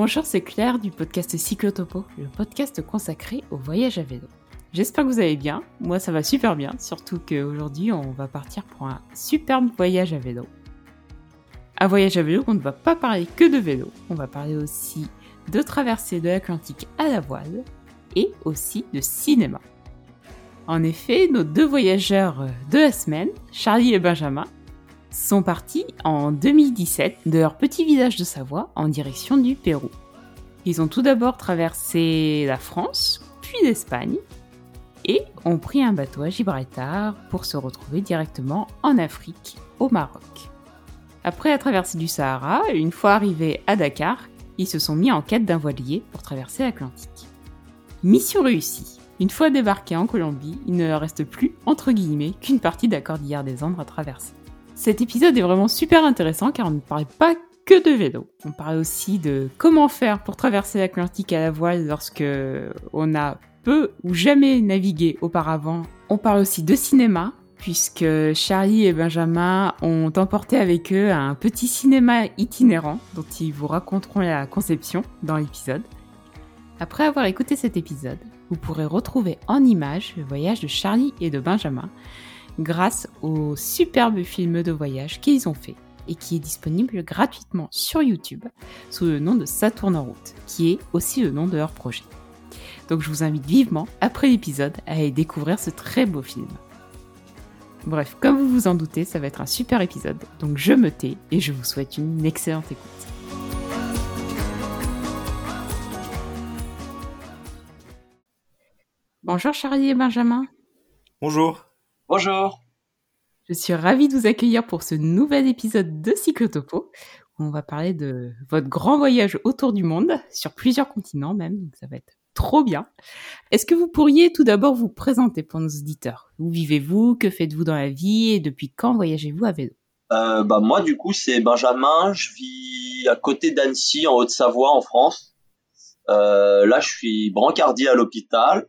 Bonjour, c'est Claire du podcast Cyclotopo, le podcast consacré au voyage à vélo. J'espère que vous allez bien. Moi, ça va super bien, surtout qu'aujourd'hui, on va partir pour un superbe voyage à vélo. Un voyage à vélo, on ne va pas parler que de vélo, on va parler aussi de traversée de l'Atlantique à la voile et aussi de cinéma. En effet, nos deux voyageurs de la semaine, Charlie et Benjamin, sont partis en 2017 de leur petit village de Savoie en direction du Pérou. Ils ont tout d'abord traversé la France, puis l'Espagne, et ont pris un bateau à Gibraltar pour se retrouver directement en Afrique, au Maroc. Après la traversée du Sahara, une fois arrivés à Dakar, ils se sont mis en quête d'un voilier pour traverser l'Atlantique. Mission réussie. Une fois débarqués en Colombie, il ne leur reste plus, entre guillemets, qu'une partie de la cordillère des Andes à traverser. Cet épisode est vraiment super intéressant car on ne parle pas que de vélo. On parle aussi de comment faire pour traverser l'Atlantique à la voile lorsque on a peu ou jamais navigué auparavant. On parle aussi de cinéma puisque Charlie et Benjamin ont emporté avec eux un petit cinéma itinérant dont ils vous raconteront la conception dans l'épisode. Après avoir écouté cet épisode, vous pourrez retrouver en images le voyage de Charlie et de Benjamin grâce au superbe film de voyage qu'ils ont fait et qui est disponible gratuitement sur YouTube sous le nom de Saturne en route, qui est aussi le nom de leur projet. Donc je vous invite vivement, après l'épisode, à aller découvrir ce très beau film. Bref, comme vous vous en doutez, ça va être un super épisode, donc je me tais et je vous souhaite une excellente écoute. Bonjour Charlie et Benjamin. Bonjour. Bonjour. Je suis ravie de vous accueillir pour ce nouvel épisode de Cyclotopo où on va parler de votre grand voyage autour du monde, sur plusieurs continents même, donc ça va être trop bien. Est-ce que vous pourriez tout d'abord vous présenter pour nos auditeurs? Où vivez-vous? Que faites-vous dans la vie? Et depuis quand voyagez-vous à vélo? Euh, bah moi du coup c'est Benjamin, je vis à côté d'Annecy en Haute-Savoie en France. Euh, là je suis brancardier à l'hôpital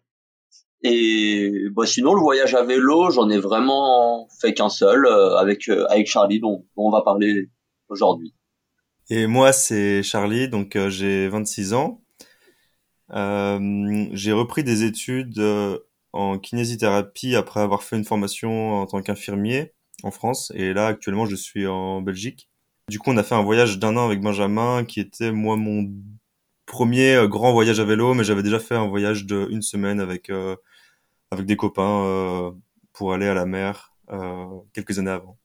et bah, sinon, le voyage à vélo, j'en ai vraiment fait qu'un seul euh, avec euh, avec Charlie, dont, on va parler aujourd'hui. Et moi, c'est Charlie, donc euh, j'ai 26 ans. j'ai repris des études en kinésithérapie après avoir fait une formation en tant qu'infirmier en France. Et là, actuellement, je suis en Belgique. Du coup, on a fait un voyage d'un an avec Benjamin, qui était moi mon premier grand voyage à vélo, mais j'avais déjà fait un voyage de une semaine avec avec des copains euh, pour aller à la mer euh, quelques années avant.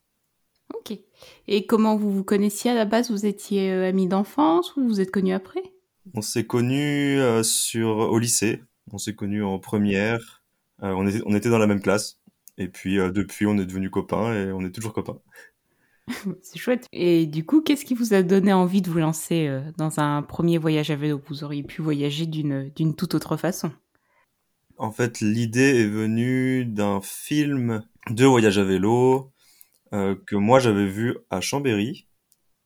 Ok. Et comment vous vous connaissiez à la base? Vous étiez euh, amis d'enfance ou vous êtes connus après? On s'est connus sur au lycée. On s'est connus en première. on, était, on était dans la même classe. Et puis depuis, on est devenus copains et on est toujours copains. C'est chouette. Et du coup, qu'est-ce qui vous a donné envie de vous lancer dans un premier voyage à vélo? Vous auriez pu voyager d'une toute autre façon. En fait, l'idée est venue d'un film de voyage à vélo euh, que moi j'avais vu à Chambéry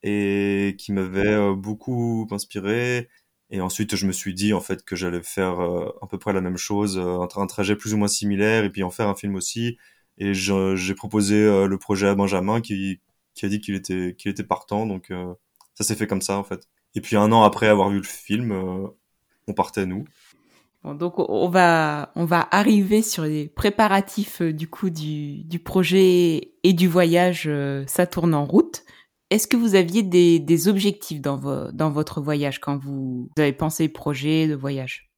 et qui m'avait euh, beaucoup inspiré. Et ensuite, je me suis dit en fait que j'allais faire euh, à peu près la même chose, un, un, trajet plus ou moins similaire, et puis en faire un film aussi. Et j'ai proposé le projet à Benjamin qui, qui a dit qu'il était, qu'il était partant, donc ça s'est fait comme ça en fait. Et puis un an après avoir vu le film, on partait nous donc on va on va arriver sur les préparatifs euh, du coup du, du projet et du voyage euh, ça tourne en route. Est-ce que vous aviez des, des objectifs dans, vo dans votre voyage quand vous avez pensé projet de voyage?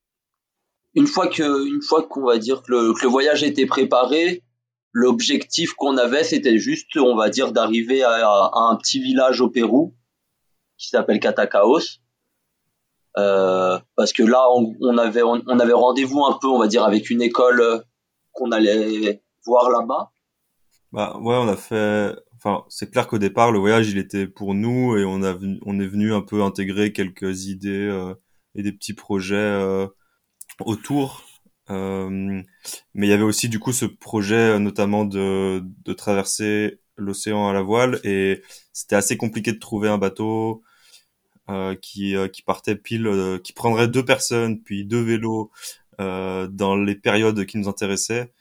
Une fois que une fois qu'on va dire que le, que le voyage était préparé, l'objectif qu'on avait c'était juste on va dire d'arriver à, un petit village au Pérou qui s'appelle Catacaos. Euh, parce que là on, avait on, avait rendez-vous un peu on va dire avec une école qu'on allait voir là-bas. Bah ouais on a fait enfin c'est clair qu'au départ le voyage il était pour nous et on a on est venu un peu intégrer quelques idées euh, et des petits projets euh, autour mais il y avait aussi du coup ce projet notamment de, de traverser l'océan à la voile et c'était assez compliqué de trouver un bateau euh, qui, euh, qui partait pile, euh, qui prendrait deux personnes, puis deux vélos dans les périodes qui nous intéressaient.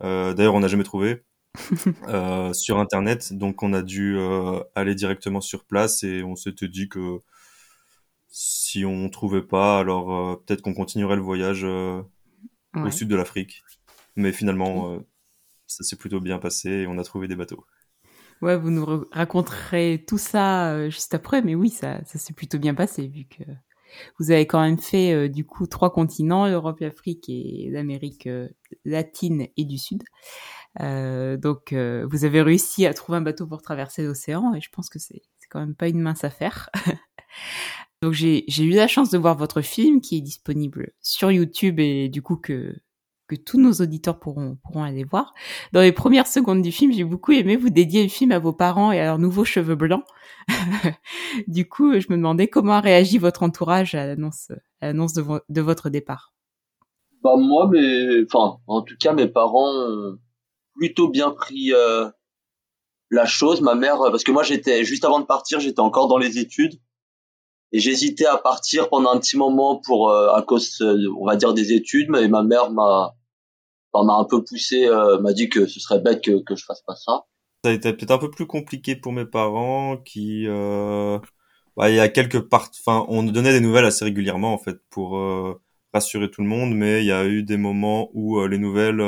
D'ailleurs, on n'a jamais trouvé. euh, sur internet donc on a dû aller directement sur place et on s'était dit que si on trouvait pas, alors peut-être qu'on continuerait le voyage au sud de l'Afrique. Mais finalement, ça s'est plutôt bien passé et on a trouvé des bateaux. Ouais, vous nous raconterez tout ça juste après, mais oui, ça, ça s'est plutôt bien passé vu que vous avez quand même fait euh, du coup trois continents, l'Europe, l'Afrique et l'Amérique euh, latine et du Sud. Euh, donc vous avez réussi à trouver un bateau pour traverser l'océan et je pense que c'est quand même pas une mince affaire. donc j'ai eu la chance de voir votre film qui est disponible sur YouTube et du coup que que tous nos auditeurs pourront, pourront aller voir. Dans les premières secondes du film, j'ai beaucoup aimé vous dédier le film à vos parents et à leurs nouveaux cheveux blancs. du coup, je me demandais comment a réagi votre entourage à l'annonce, de, de, votre départ. Bah moi, mais enfin, en tout cas, mes parents ont plutôt bien pris euh, la chose. Ma mère, parce que moi, j'étais juste avant de partir, j'étais encore dans les études et j'hésitais à partir pendant un petit moment pour euh, à cause, on va dire, des études. Mais ma mère m'a m'a un peu poussé, euh, m'a dit que ce serait bête que, que je fasse pas ça. Ça a été peut-être un peu plus compliqué pour mes parents qui, euh, bah, il y a quelques parts, enfin, on donnait des nouvelles assez régulièrement en fait pour euh, rassurer tout le monde, mais il y a eu des moments où les nouvelles,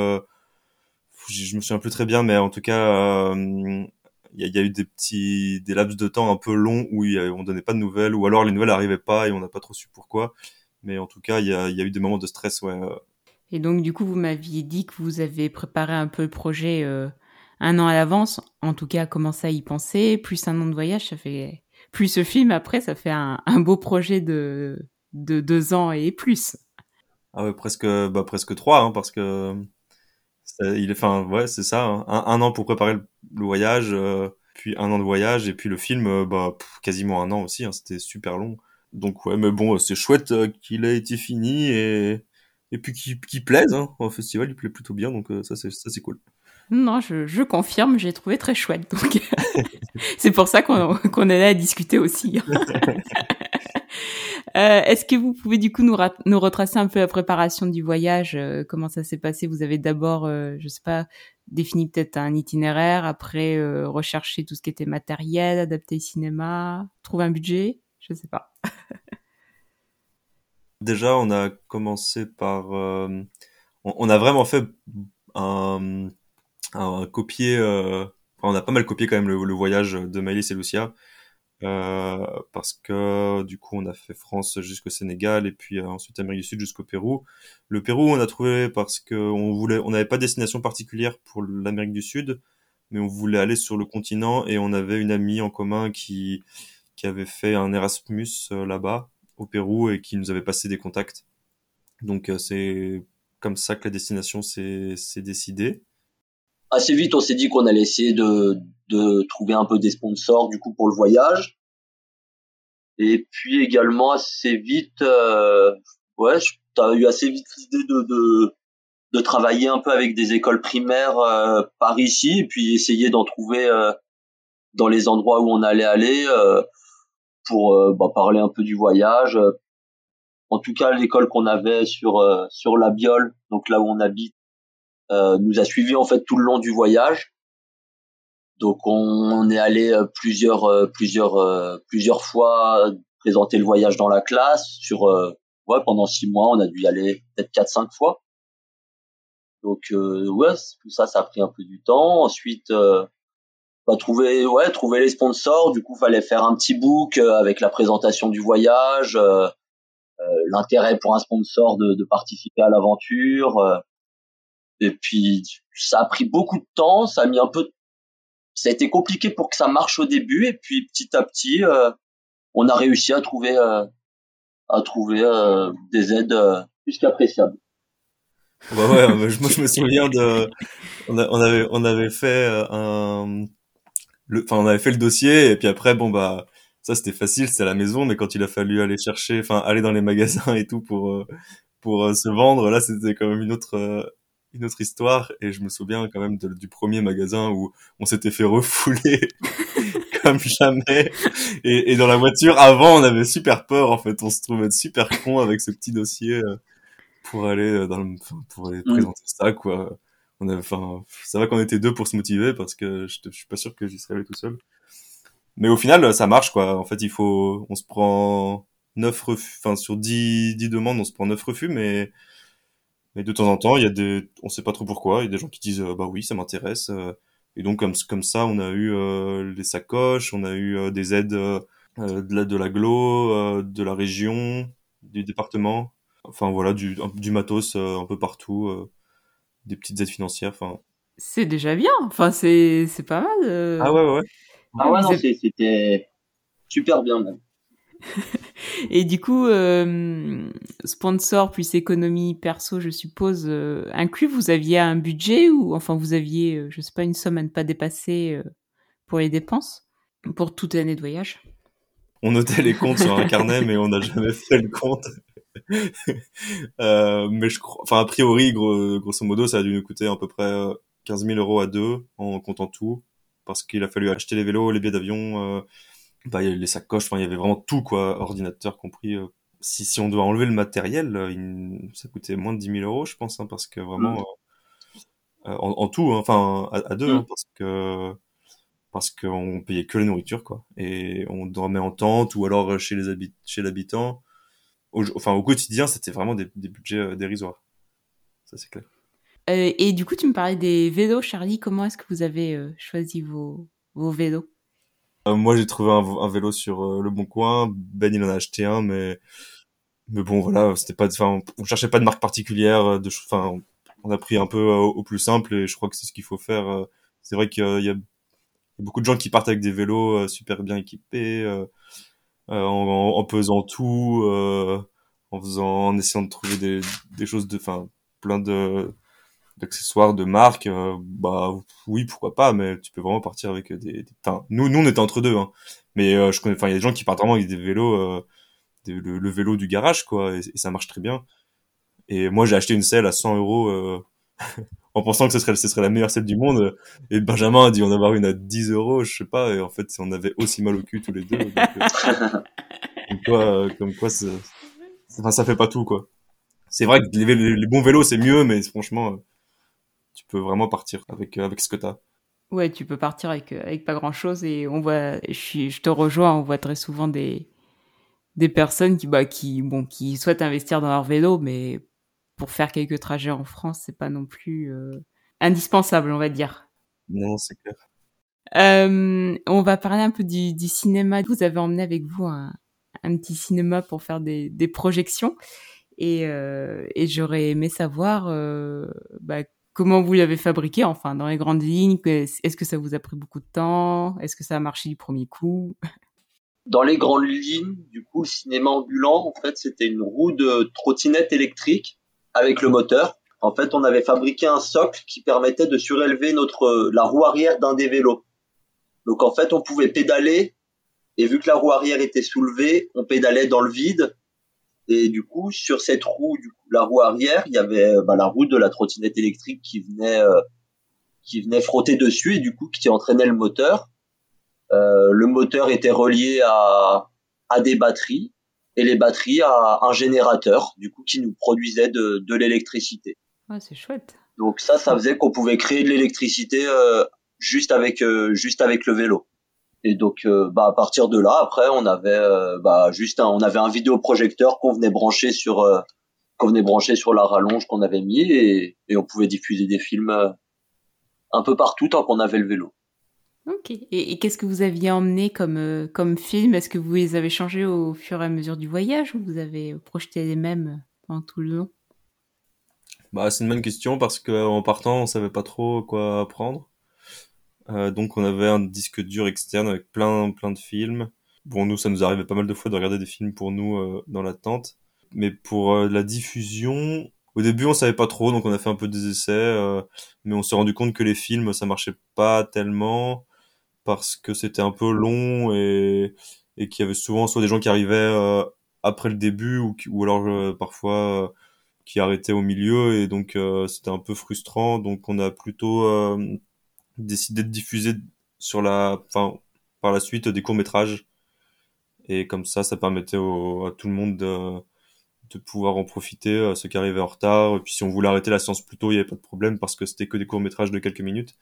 je me souviens plus très bien, mais en tout cas, il y, a eu des petits, des laps de temps un peu longs où y on donnait pas de nouvelles, ou alors les nouvelles n'arrivaient pas et on n'a pas trop su pourquoi. Mais en tout cas, il y a, y a eu des moments de stress, ouais, et donc, du coup, vous m'aviez dit que vous avez préparé un peu le projet euh, un an à l'avance. En tout cas, commencé à y penser? Plus un an de voyage, ça fait plus ce film. Après, ça fait un, un beau projet de de deux ans et plus. Ah ouais, presque bah presque trois, hein, parce que il est, enfin ouais, c'est ça. Hein. Un, an pour préparer le, voyage, euh, puis un an de voyage, et puis le film, euh, bah quasiment un an aussi. Hein, C'était super long. Donc ouais, mais bon, c'est chouette qu'il ait été fini et et puis qui, qui plaisent. Hein. Au festival, il plaît plutôt bien, donc euh, ça c'est ça c'est cool. Non, je, je confirme, j'ai trouvé très chouette. Donc c'est pour ça qu'on qu'on est là à discuter aussi. euh, Est-ce que vous pouvez du coup nous, nous retracer un peu la préparation du voyage euh, Comment ça s'est passé? Vous avez d'abord, euh, je sais pas, défini peut-être un itinéraire, après euh, recherché tout ce qui était matériel, adapté cinéma, trouver un budget? Je sais pas. Déjà, on a commencé par, euh, on, a vraiment fait un, un copier. Euh, on a pas mal copié quand même le, voyage de Maëlys et Lucia. Euh, parce que du coup on a fait France jusqu'au Sénégal et puis ensuite Amérique du Sud jusqu'au Pérou. Le Pérou on a trouvé parce que on voulait, on n'avait pas de destination particulière pour l'Amérique du Sud, mais on voulait aller sur le continent et on avait une amie en commun qui qui avait fait un Erasmus là-bas au Pérou et qui nous avait passé des contacts. Donc euh, c'est comme ça que la destination s'est décidée. Assez vite, on s'est dit qu'on allait essayer de, de trouver un peu des sponsors du coup pour le voyage. Et puis également assez vite, euh, ouais, t'as eu assez vite l'idée de, de, de travailler un peu avec des écoles primaires euh, par ici, et puis essayer d'en trouver euh, dans les endroits où on allait aller. Euh, pour euh, bah, parler un peu du voyage. En tout cas, l'école qu'on avait sur euh, sur la Biole, donc là où on habite, nous a suivis en fait tout le long du voyage. Donc on, est allé plusieurs plusieurs plusieurs fois présenter le voyage dans la classe sur ouais pendant six mois on a dû y aller peut-être quatre cinq fois. Donc ouais tout ça ça a pris un peu du temps. Ensuite bah, trouver ouais trouver les sponsors du coup fallait faire un petit book euh, avec la présentation du voyage euh, euh, l'intérêt pour un sponsor de, de participer à l'aventure et puis ça a pris beaucoup de temps ça a mis un peu ça a été compliqué pour que ça marche au début. Et puis petit à petit on a réussi à trouver à trouver des aides plus qu'appréciables. Bah ouais, moi je me souviens de, on, avait, on avait fait un, enfin on avait fait le dossier. Et puis après bon bah ça c'était facile c'était à la maison. Mais quand il a fallu aller chercher enfin aller dans les magasins et tout pour euh, pour euh, se vendre là c'était quand même une autre euh, une autre histoire et je me souviens quand même du premier magasin où on s'était fait refouler comme jamais et, et, dans la voiture avant on avait super peur en fait on se trouvait super con avec ce petit dossier pour aller dans le, pour aller mm. présenter ça quoi on enfin, ça va qu'on était deux pour se motiver parce que je, je suis pas sûr que j'y serais allé tout seul. Mais au final, ça marche quoi. En fait, il faut, on se prend 9 refus, enfin sur 10, 10 demandes, on se prend 9 refus, mais mais de temps en temps, il y a des, on sait pas trop pourquoi, il y a des gens qui disent bah oui, ça m'intéresse. et donc comme comme ça, on a eu les sacoches, on a eu des aides de la de l'aglo, de la région, du département. Enfin voilà, du du matos un peu partout, des petites aides financières. Enfin. C'est déjà bien. Enfin c'est c'est pas mal. Ah ouais ouais. ouais. Ah ouais, non, c'était super bien même. Et du coup, euh, sponsor plus économie perso, je suppose, euh, inclus, vous aviez un budget ou enfin vous aviez, euh, je sais pas, une somme à ne pas dépasser pour les dépenses? Pour toute l'année de voyage On notait les comptes sur un carnet, mais on n'a jamais fait le compte. mais je crois, enfin a priori, gros, grosso modo, ça a dû nous coûter à peu près 15 000 euros à deux en comptant tout, parce qu'il a fallu acheter les vélos, les billets d'avion bah, les sacoches, enfin, il y avait vraiment tout, quoi, ordinateur compris. Euh. Si, si on doit enlever le matériel, euh, il, ça coûtait moins de 10 000 euros, je pense, hein, parce que vraiment, mm. euh, en, en, tout, hein, enfin, à, deux, mm. hein, parce que parce qu'on payait que la nourriture, quoi, et on dormait en tente ou alors chez les habit chez l'habitant. enfin, au quotidien, c'était vraiment des, des budgets dérisoires. Ça, c'est clair. et du coup, tu me parlais des vélos, Charlie. Comment est-ce que vous avez choisi vos, vos vélos? Euh, moi, j'ai trouvé un, vélo sur euh, le Bon Coin. Ben, il en a acheté un, mais mais bon, voilà, c'était pas, enfin, on cherchait pas de marque particulière. Euh, de, enfin, on a pris un peu au, plus simple et je crois que c'est ce qu'il faut faire. C'est vrai qu'il y, a beaucoup de gens qui partent avec des vélos super bien équipés, en, en, pesant tout, en faisant, en essayant de trouver des, des choses de, enfin, plein de d'accessoires de marque, euh, bah oui pourquoi pas, mais tu peux vraiment partir avec des. Enfin, nous nous on était entre deux, hein. mais euh, je connais, enfin il y a des gens qui partent vraiment avec des vélos, euh, le, vélo du garage quoi, et, ça marche très bien. Et moi j'ai acheté une selle à 100 euros en pensant que ce serait ce serait la meilleure selle du monde, et Benjamin a dit en avoir une à 10 euros, je sais pas, et en fait on avait aussi mal au cul tous les deux. Donc, comme quoi, comme quoi, enfin ça fait pas tout quoi. C'est vrai que les, les bons vélos c'est mieux, mais franchement tu peux vraiment partir avec euh, avec ce que tu as. Ouais, tu peux partir avec euh, avec pas grand chose et on voit je suis je te rejoins, on voit très souvent des des personnes qui bah qui bon qui souhaitent investir dans leur vélo mais pour faire quelques trajets en France, c'est pas non plus euh, indispensable, on va dire. Non, c'est clair. Euh, on va parler un peu du, du, cinéma. Vous avez emmené avec vous un, un petit cinéma pour faire des, des projections. Et, euh, et j'aurais aimé savoir bah, comment vous l'avez fabriqué, enfin, dans les grandes lignes Est-ce que ça vous a pris beaucoup de temps? Est-ce que ça a marché du premier coup? Dans les grandes lignes, du coup, cinéma ambulant, en fait, c'était une roue de trottinette électrique avec le moteur. En fait, on avait fabriqué un socle qui permettait de surélever notre la roue arrière d'un des vélos. Donc en fait, on pouvait pédaler et vu que la roue arrière était soulevée, on pédalait dans le vide et du coup, sur cette roue, du la roue arrière, il y avait bah, la roue de la trottinette électrique qui venait, euh, qui venait frotter dessus et du coup qui entraînait le moteur. Euh, le moteur était relié à, à des batteries et les batteries à un générateur, du coup qui nous produisait de, de l'électricité. Ouais, c'est chouette. Donc ça, ça faisait qu'on pouvait créer de l'électricité euh, juste avec euh, juste avec le vélo. Et donc, euh, bah, à partir de là, après, on avait euh, bah, juste un, on avait un vidéoprojecteur qu'on venait brancher sur euh, qu'on venait brancher sur la rallonge qu'on avait mis et, et, on pouvait diffuser des films un peu partout tant qu'on avait le vélo. Ok. Et, et qu'est-ce que vous aviez emmené comme comme film? Est-ce que vous les avez changés au fur et à mesure du voyage ou vous avez projeté les mêmes pendant tout le long? Bah, c'est une bonne question parce qu'en partant, on savait pas trop quoi prendre. Euh, donc on avait un disque dur externe avec plein plein de films. Bon nous ça nous arrivait pas mal de fois de regarder des films pour nous euh, dans la tente. Mais pour euh, la diffusion, au début on savait pas trop donc on a fait un peu des essais, mais on s'est rendu compte que les films ça marchait pas tellement parce que c'était un peu long et et qu'il y avait souvent soit des gens qui arrivaient après le début ou, ou alors parfois qui arrêtaient au milieu et donc c'était un peu frustrant donc on a plutôt décidé de diffuser sur la, enfin, par la suite des courts métrages. Et comme ça, ça permettait à tout le monde de, de pouvoir en profiter, à ceux qui arrivaient en retard. Et puis si on voulait arrêter la séance plus tôt, il n'y avait pas de problème parce que c'était que des courts métrages de quelques minutes.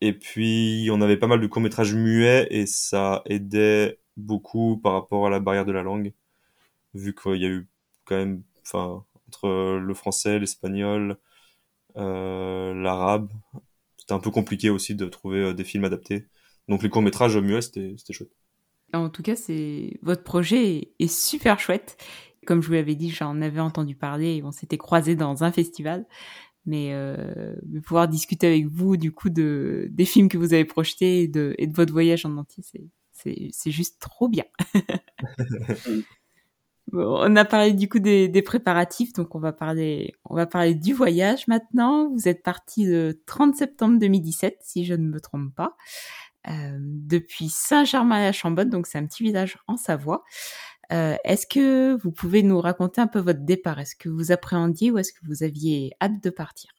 Et puis on avait pas mal de courts métrages muets et ça aidait beaucoup par rapport à la barrière de la langue. vu qu'il y a eu quand même, enfin, entre le français, l'espagnol, euh, l'arabe, c'était un peu compliqué aussi de trouver des films adaptés. Donc les courts métrages muets, c'était chouette. En tout cas, c'est votre projet est, super chouette. Comme je vous l'avais dit, j'en avais entendu parler et on s'était croisés dans un festival. Mais euh, pouvoir discuter avec vous du coup de des films que vous avez projetés et de, et de votre voyage en entier, c'est juste trop bien. on a parlé du coup des, des, préparatifs, donc on va parler on va parler du voyage maintenant. Vous êtes parti le 30 septembre 2017, si je ne me trompe pas. Euh, depuis Saint-Germain-la-Chambonne, donc c'est un petit village en Savoie. Euh, est-ce que vous pouvez nous raconter un peu votre départ? Est-ce que vous appréhendiez ou est-ce que vous aviez hâte de partir?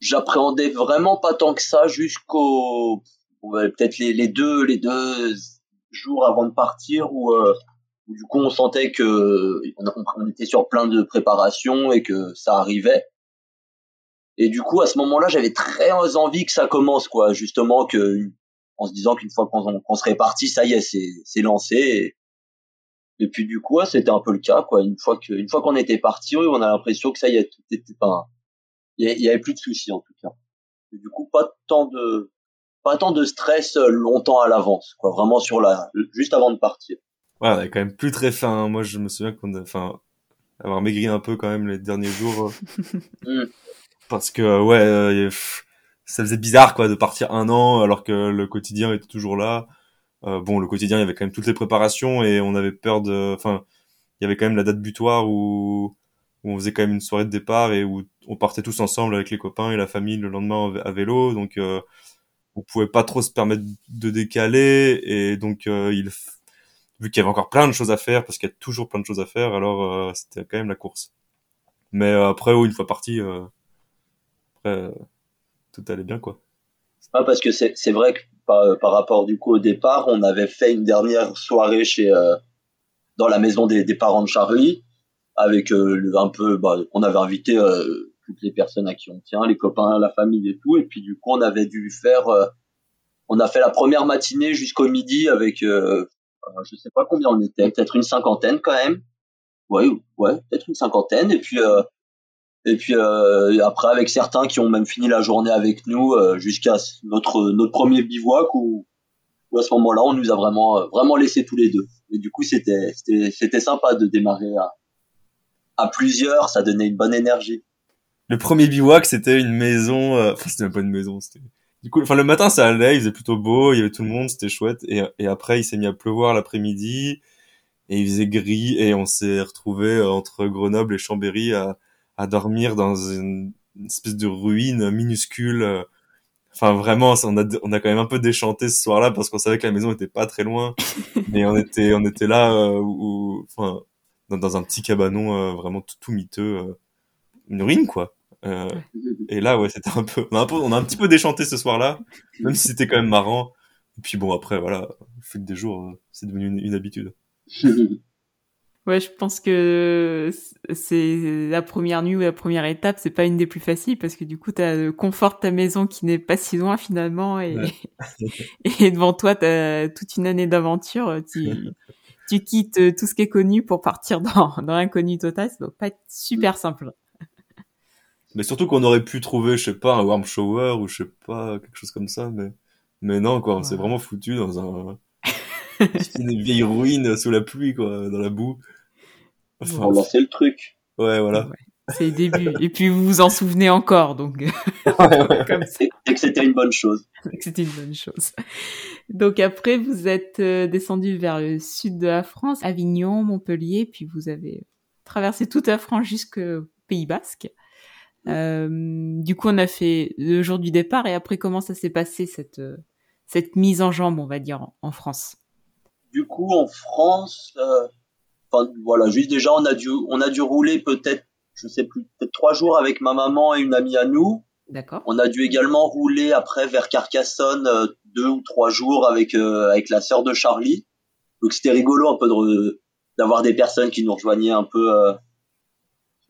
J'appréhendais vraiment pas tant que ça jusqu'au peut-être les, deux les deux jours avant de partir où, euh, du coup on sentait que on, était sur plein de préparations et que ça arrivait. Et du coup, à ce moment-là, j'avais très envie que ça commence, quoi. Justement, en se disant qu'une fois qu'on serait parti, ça y est, c'est lancé. Puis du coup, c'était un peu le cas, quoi. Une fois que, une fois qu'on était parti, on a l'impression que ça y est, tout était pas, il y, avait plus de soucis en tout cas. Et du coup, pas tant de, pas tant de stress longtemps à l'avance, quoi. Vraiment sur la, juste avant de partir. Ouais, on avait quand même plus très faim. Hein. Moi, je me souviens qu'on, enfin, avoir maigri un peu quand même les derniers jours. Mm parce que ouais, euh, ça faisait bizarre quoi de partir un an alors que le quotidien était toujours là. Euh, bon, le quotidien, il y avait quand même toutes les préparations et on avait peur de, enfin, il y avait quand même la date butoir où, où on faisait quand même une soirée de départ et où on partait tous ensemble avec les copains et la famille le lendemain à vélo, donc euh, on pouvait pas trop se permettre de décaler et donc euh, il vu qu'il y avait encore plein de choses à faire parce qu'il y a toujours plein de choses à faire alors euh, c'était quand même la course mais après une fois parti euh, tout allait bien, quoi. Parce que c'est vrai que par, par, rapport du coup au départ, on avait fait une dernière soirée chez euh, dans la maison des, des, parents de Charlie avec euh, un peu, bah, on avait invité toutes les personnes à qui on tient, les copains, la famille et tout, et puis du coup on avait dû faire, on a fait la première matinée jusqu'au midi avec, je sais pas combien on était, peut-être une cinquantaine quand même, ouais, ouais, peut-être une cinquantaine, et puis et puis euh, après avec certains qui ont même fini la journée avec nous euh, jusqu'à notre notre premier bivouac où, où à ce moment-là on nous a vraiment euh, vraiment laissé tous les deux. Et du coup c'était c'était c'était sympa de démarrer à à plusieurs, ça donnait une bonne énergie. Le premier bivouac c'était une maison, euh, enfin c'était même pas une maison, c'était du coup, enfin le matin ça allait, il faisait plutôt beau, il y avait tout le monde, c'était chouette. Et, et après il s'est mis à pleuvoir l'après-midi et il faisait gris et on s'est retrouvé entre Grenoble et Chambéry à à dormir dans une, espèce de ruine minuscule. Enfin, vraiment, on a, on a quand même un peu déchanté ce soir-là parce qu'on savait que la maison était pas très loin. mais on était, on était là, euh, où, enfin, dans, un petit cabanon euh, vraiment tout, tout miteux, euh, une ruine, quoi. Euh, et là, ouais, c'était un peu, on a un peu, on a un petit peu déchanté ce soir-là, même si c'était quand même marrant. Et puis bon, après, voilà, au fil des jours, c'est devenu une, une habitude. Ouais, je pense que c'est la première nuit ou la première étape, c'est pas une des plus faciles parce que du coup, tu as le confort de ta maison qui n'est pas si loin finalement et, et devant toi, tu as toute une année d'aventure. Tu, tu quittes tout ce qui est connu pour partir dans, dans l'inconnu total. Ça doit pas être super simple. Mais surtout qu'on aurait pu trouver, je sais pas, un warm shower ou je sais pas, quelque chose comme ça, mais, mais non, quoi, on s'est vraiment foutu dans un, une vieille ruine sous la pluie, quoi, dans la boue. Enfin, on lançait le truc. Ouais, voilà. c'est le début. Et puis vous vous en souvenez encore, donc. Comme c'est que c'était une bonne chose. C'était une bonne chose. Donc après, vous êtes euh, descendu vers le sud de la France, Avignon, Montpellier, puis vous avez traversé toute la France jusqu'au Pays Basque. Euh, du coup, on a fait le jour du départ et après, comment ça s'est passé cette euh, cette mise en jambe, on va dire, en, France? Du coup, en France, euh, Enfin, voilà, juste déjà, on a dû, on a dû rouler peut-être, je sais plus, peut-être trois jours avec ma maman et une amie à nous. D'accord. On a dû également rouler après vers Carcassonne euh, deux ou trois jours avec euh, avec la sœur de Charlie. Donc c'était rigolo un peu de d'avoir des personnes qui nous rejoignaient un peu euh,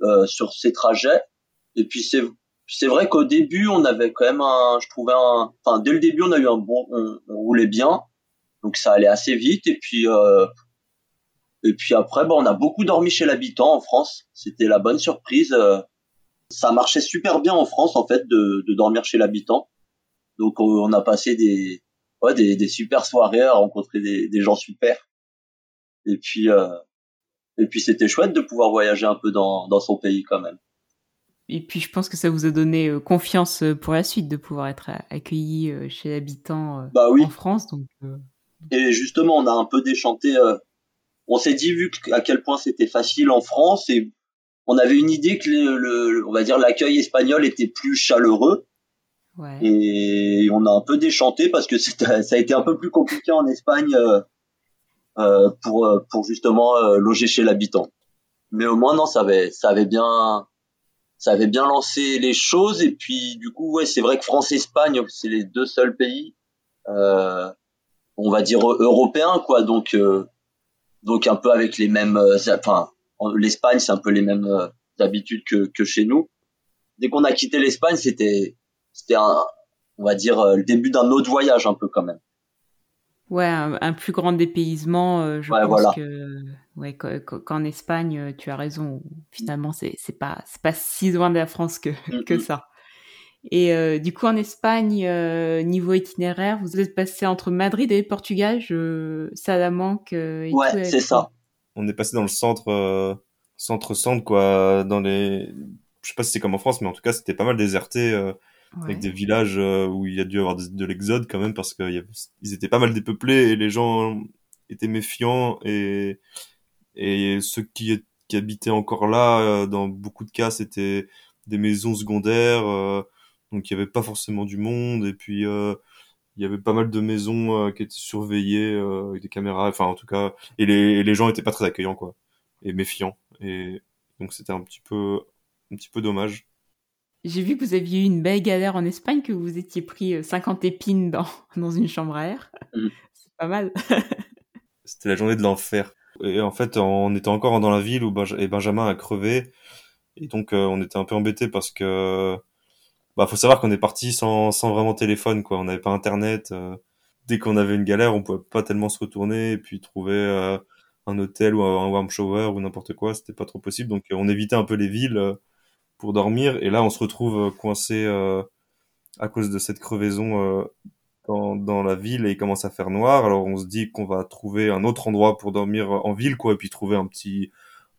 euh sur ces trajets. Et puis c'est c'est vrai qu'au début on avait quand même un, je trouvais un, enfin dès le début on a eu un bon, on, on roulait bien, donc ça allait assez vite. Et puis euh, Et puis après, bon, on a beaucoup dormi chez l'habitant en France. C'était la bonne surprise. Euh, ça marchait super bien en France en fait de, de dormir chez l'habitant. Donc on a passé des, ouais, des, des super soirées à rencontrer des, des gens super. Et puis euh, et puis c'était chouette de pouvoir voyager un peu dans, dans son pays quand même. Et puis je pense que ça vous a donné euh, confiance euh, pour la suite de pouvoir être accueilli chez l'habitant bah oui. en France. Donc, Et justement, on a un peu déchanté. On s'est dit vu à quel point c'était facile en France et on avait une idée que le, on va dire l'accueil espagnol était plus chaleureux. Ouais. Et on a un peu déchanté parce que ça a été un peu plus compliqué en Espagne euh, euh pour euh, pour justement euh, loger chez l'habitant. Mais au moins non, ça avait ça avait bien ça avait bien lancé les choses et puis du coup ouais c'est vrai que France Espagne c'est les deux seuls pays euh, on va dire européens quoi donc donc un peu avec les mêmes enfin l'Espagne, c'est un peu les mêmes euh, habitudes que, que chez nous. Dès qu'on a quitté l'Espagne, c'était c'était un, on va dire euh, le début d'un autre voyage un peu quand même. Ouais, un, plus grand dépaysement. Euh, je pense que ouais, qu'en Espagne, tu as raison. Finalement, c'est c'est pas c'est pas si loin de la France que que ça. Et du coup, en Espagne, niveau itinéraire, vous êtes passé entre Madrid et Portugal, je... Salamanque. Et ouais, c'est ça on est passé dans le centre, euh, centre centre quoi, dans les, je sais pas si c'est comme en France, mais en tout cas c'était pas mal déserté. Euh, avec des villages euh, où il y a dû avoir de, l'exode quand même parce qu'ils étaient pas mal dépeuplés et les gens étaient méfiants et et ceux qui, qui habitaient encore là dans beaucoup de cas c'était des maisons secondaires donc il y avait pas forcément du monde et puis il y avait pas mal de maisons euh, qui étaient surveillées euh, avec des caméras enfin en tout cas et les, les gens étaient pas très accueillants quoi et méfiants et donc c'était un petit peu un petit peu dommage. J'ai vu que vous aviez eu une belle galère en Espagne que vous étiez pris 50 euh, épines dans dans une chambre à air. Mm. c'est pas mal. C'était la journée de l'enfer. Et en fait on était encore dans la ville où Benjamin a crevé et donc on était un peu embêté parce que bah faut savoir qu'on est parti sans, sans vraiment téléphone quoi. On n'avait pas internet euh. dès qu'on avait une galère on pouvait pas tellement se retourner et puis trouver euh, un hôtel ou un warm shower ou n'importe quoi. C'était pas trop possible. Donc on évitait un peu les villes euh, pour dormir. Et là on se retrouve coincé à cause de cette crevaison dans, dans la ville et il commence à faire noir. Alors on se dit qu'on va trouver un autre endroit pour dormir en ville quoi et puis trouver un petit